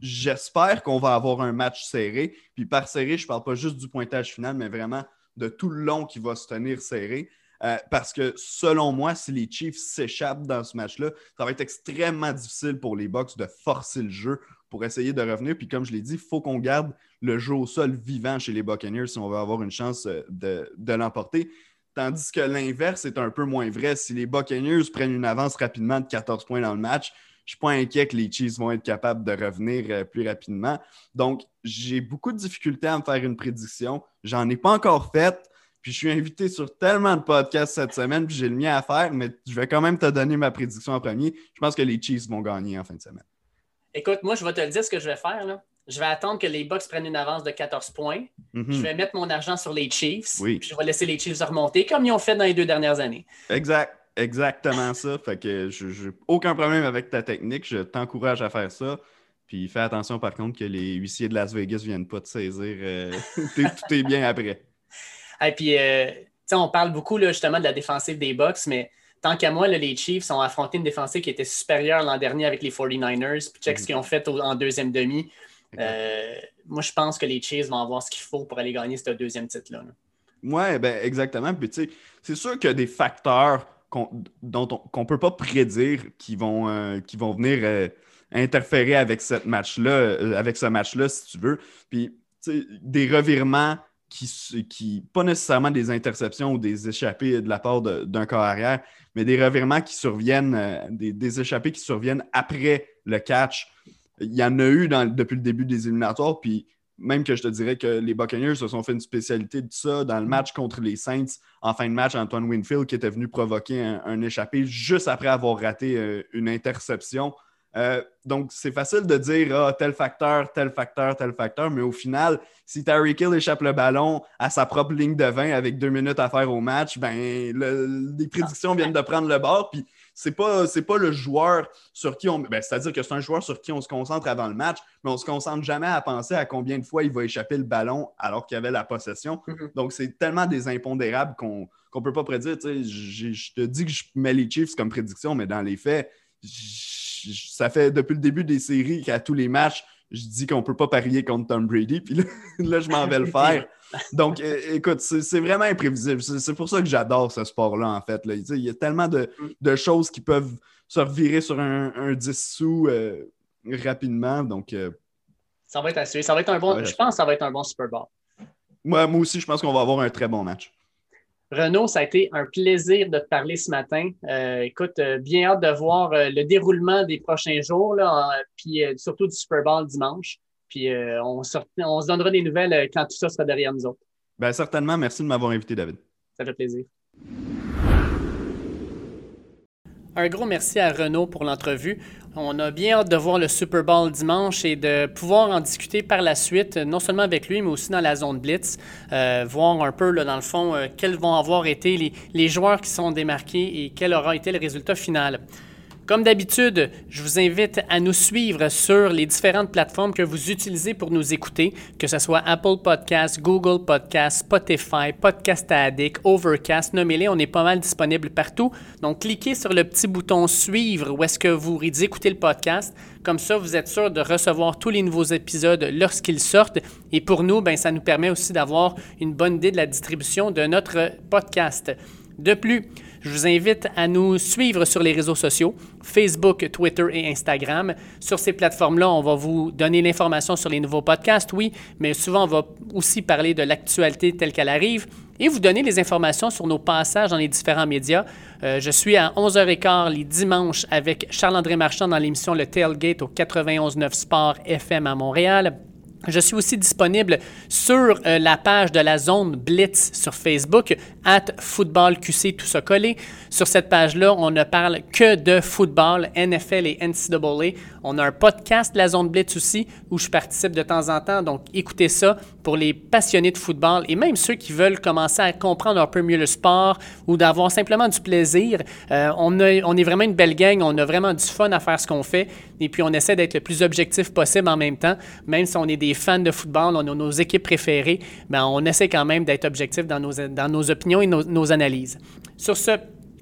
J'espère qu'on va avoir un match serré. Puis par serré, je ne parle pas juste du pointage final, mais vraiment de tout le long qui va se tenir serré. Euh, parce que selon moi, si les Chiefs s'échappent dans ce match-là, ça va être extrêmement difficile pour les Bucks de forcer le jeu pour essayer de revenir. Puis comme je l'ai dit, il faut qu'on garde le jeu au sol vivant chez les Buccaneers si on veut avoir une chance euh, de, de l'emporter. Tandis que l'inverse est un peu moins vrai. Si les Buccaneers prennent une avance rapidement de 14 points dans le match, je ne suis pas inquiet que les Chiefs vont être capables de revenir euh, plus rapidement. Donc, j'ai beaucoup de difficultés à me faire une prédiction. J'en ai pas encore faite. Puis je suis invité sur tellement de podcasts cette semaine, puis j'ai le mien à faire, mais je vais quand même te donner ma prédiction en premier. Je pense que les Chiefs vont gagner en fin de semaine. Écoute, moi, je vais te le dire ce que je vais faire. Là. Je vais attendre que les Bucks prennent une avance de 14 points. Mhm. Je vais mettre mon argent sur les Chiefs. Puis je vais laisser les Chiefs remonter comme ils ont fait dans les deux dernières années. Exact exactement ça. Fait que j'ai aucun problème avec ta technique. Je t'encourage à faire ça. Puis fais attention par contre que les huissiers de Las Vegas ne viennent pas te saisir. Euh, tout est bien après. Et puis, euh, on parle beaucoup là, justement de la défensive des Bucks, mais tant qu'à moi, les Chiefs ont affronté une défensive qui était supérieure l'an dernier avec les 49ers. Puis check ce qu'ils ont fait en deuxième demi. Euh, moi, je pense que les Chiefs vont avoir ce qu'il faut pour aller gagner ce deuxième titre-là. Oui, ben, exactement. Puis, tu sais, c'est sûr qu'il y a des facteurs qu'on ne peut pas prédire qui vont, euh, qui vont venir euh, interférer avec, cette match -là, euh, avec ce match-là, si tu veux. Puis, des revirements qui, qui, pas nécessairement des interceptions ou des échappées de la part d'un corps arrière, mais des revirements qui surviennent, euh, des, échappées qui surviennent après le catch. Il y en a eu depuis le début des éliminatoires, puis même que je te dirais que les Buccaneers se sont fait une spécialité de ça dans le match contre les Saints en fin de match. Antoine Winfield qui était venu provoquer un, échappé juste après avoir raté euh, une interception. Euh, donc, c'est facile de dire ah, tel facteur, tel facteur, tel facteur, mais au final, si Tyreek Hill échappe le ballon à sa propre ligne de 20 avec deux minutes à faire au match, ben, les prédictions viennent de prendre le bord. Puis, c'est pas, pas le joueur sur qui on. Ben, c'est-à-dire que c'est un joueur sur qui on se concentre avant le match, mais on se concentre jamais à penser à combien de fois il va échapper le ballon alors qu'il y avait la possession. Mm-hmm. Donc, c'est tellement des impondérables qu'on ne peut pas prédire. Je te dis que je mets les Chiefs comme prédiction, mais dans les faits, ça fait depuis le début des séries qu'à tous les matchs, je dis qu'on ne peut pas parier contre Tom Brady, puis là, je m'en vais le faire. Donc, écoute, c'est vraiment imprévisible. C'est pour ça que j'adore ce sport-là, en fait. Il y a tellement de, choses qui peuvent se revirer sur un, 10 sous euh, rapidement. Donc, euh, ça va être assuré. Ça va être un bon, je pense que ça va être un bon Super Bowl. moi aussi, je pense qu'on va avoir un très bon match. Renaud, ça a été un plaisir de te parler ce matin. Euh, écoute, euh, bien hâte de voir euh, le déroulement des prochains jours, là, puis surtout du Super Bowl dimanche. Puis on, on, se donnera des nouvelles quand tout ça sera derrière nous autres. Bien, certainement. Merci de m'avoir invité, David. Ça fait plaisir. Un gros merci à Renaud pour l'entrevue. On a bien hâte de voir le Super Bowl dimanche et de pouvoir en discuter par la suite, non seulement avec lui, mais aussi dans la zone Blitz, euh, voir un peu, là, dans le fond, euh, quels vont avoir été les, les joueurs qui sont démarqués et quel aura été le résultat final. Comme d'habitude, je vous invite à nous suivre sur les différentes plateformes que vous utilisez pour nous écouter, que ce soit Apple Podcasts, Google Podcasts, Spotify, Podcast Addict, Overcast, nommez-les, on est pas mal disponible partout. Donc, cliquez sur le petit bouton Suivre où est-ce que vous écoutez le podcast. Comme ça, vous êtes sûr de recevoir tous les nouveaux épisodes lorsqu'ils sortent. Et pour nous, ben, ça nous permet aussi d'avoir une bonne idée de la distribution de notre podcast. De plus, je vous invite à nous suivre sur les réseaux sociaux, Facebook, Twitter et Instagram. Sur ces plateformes-là, on va vous donner l'information sur les nouveaux podcasts, oui, mais souvent on va aussi parler de l'actualité telle qu'elle arrive et vous donner les informations sur nos passages dans les différents médias. Euh, je suis à 11h15 les dimanches avec Charles-André Marchand dans l'émission Le Tailgate au 91.9 Sport FM à Montréal. Je suis aussi disponible sur euh, la page de la zone Blitz sur Facebook, at footballqc, tout ça collé. Sur cette page-là, on ne parle que de football, NFL et NCAA. On a un podcast, la zone Blitz aussi, où je participe de temps en temps. Donc, écoutez ça pour les passionnés de football et même ceux qui veulent commencer à comprendre un peu mieux le sport ou d'avoir simplement du plaisir. Euh, on, on est vraiment une belle gang. On a vraiment du fun à faire ce qu'on fait. Et puis, on essaie d'être le plus objectif possible en même temps, même si on est des fans de football, on a nos équipes préférées, ben, on essaie quand même d'être objectif dans nos, dans nos opinions et nos, analyses. Sur ce,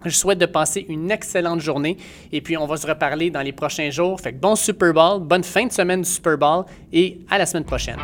je souhaite de passer une excellente journée et puis on va se reparler dans les prochains jours. Fait que bon Super Bowl, bonne fin de semaine du Super Bowl et à la semaine prochaine.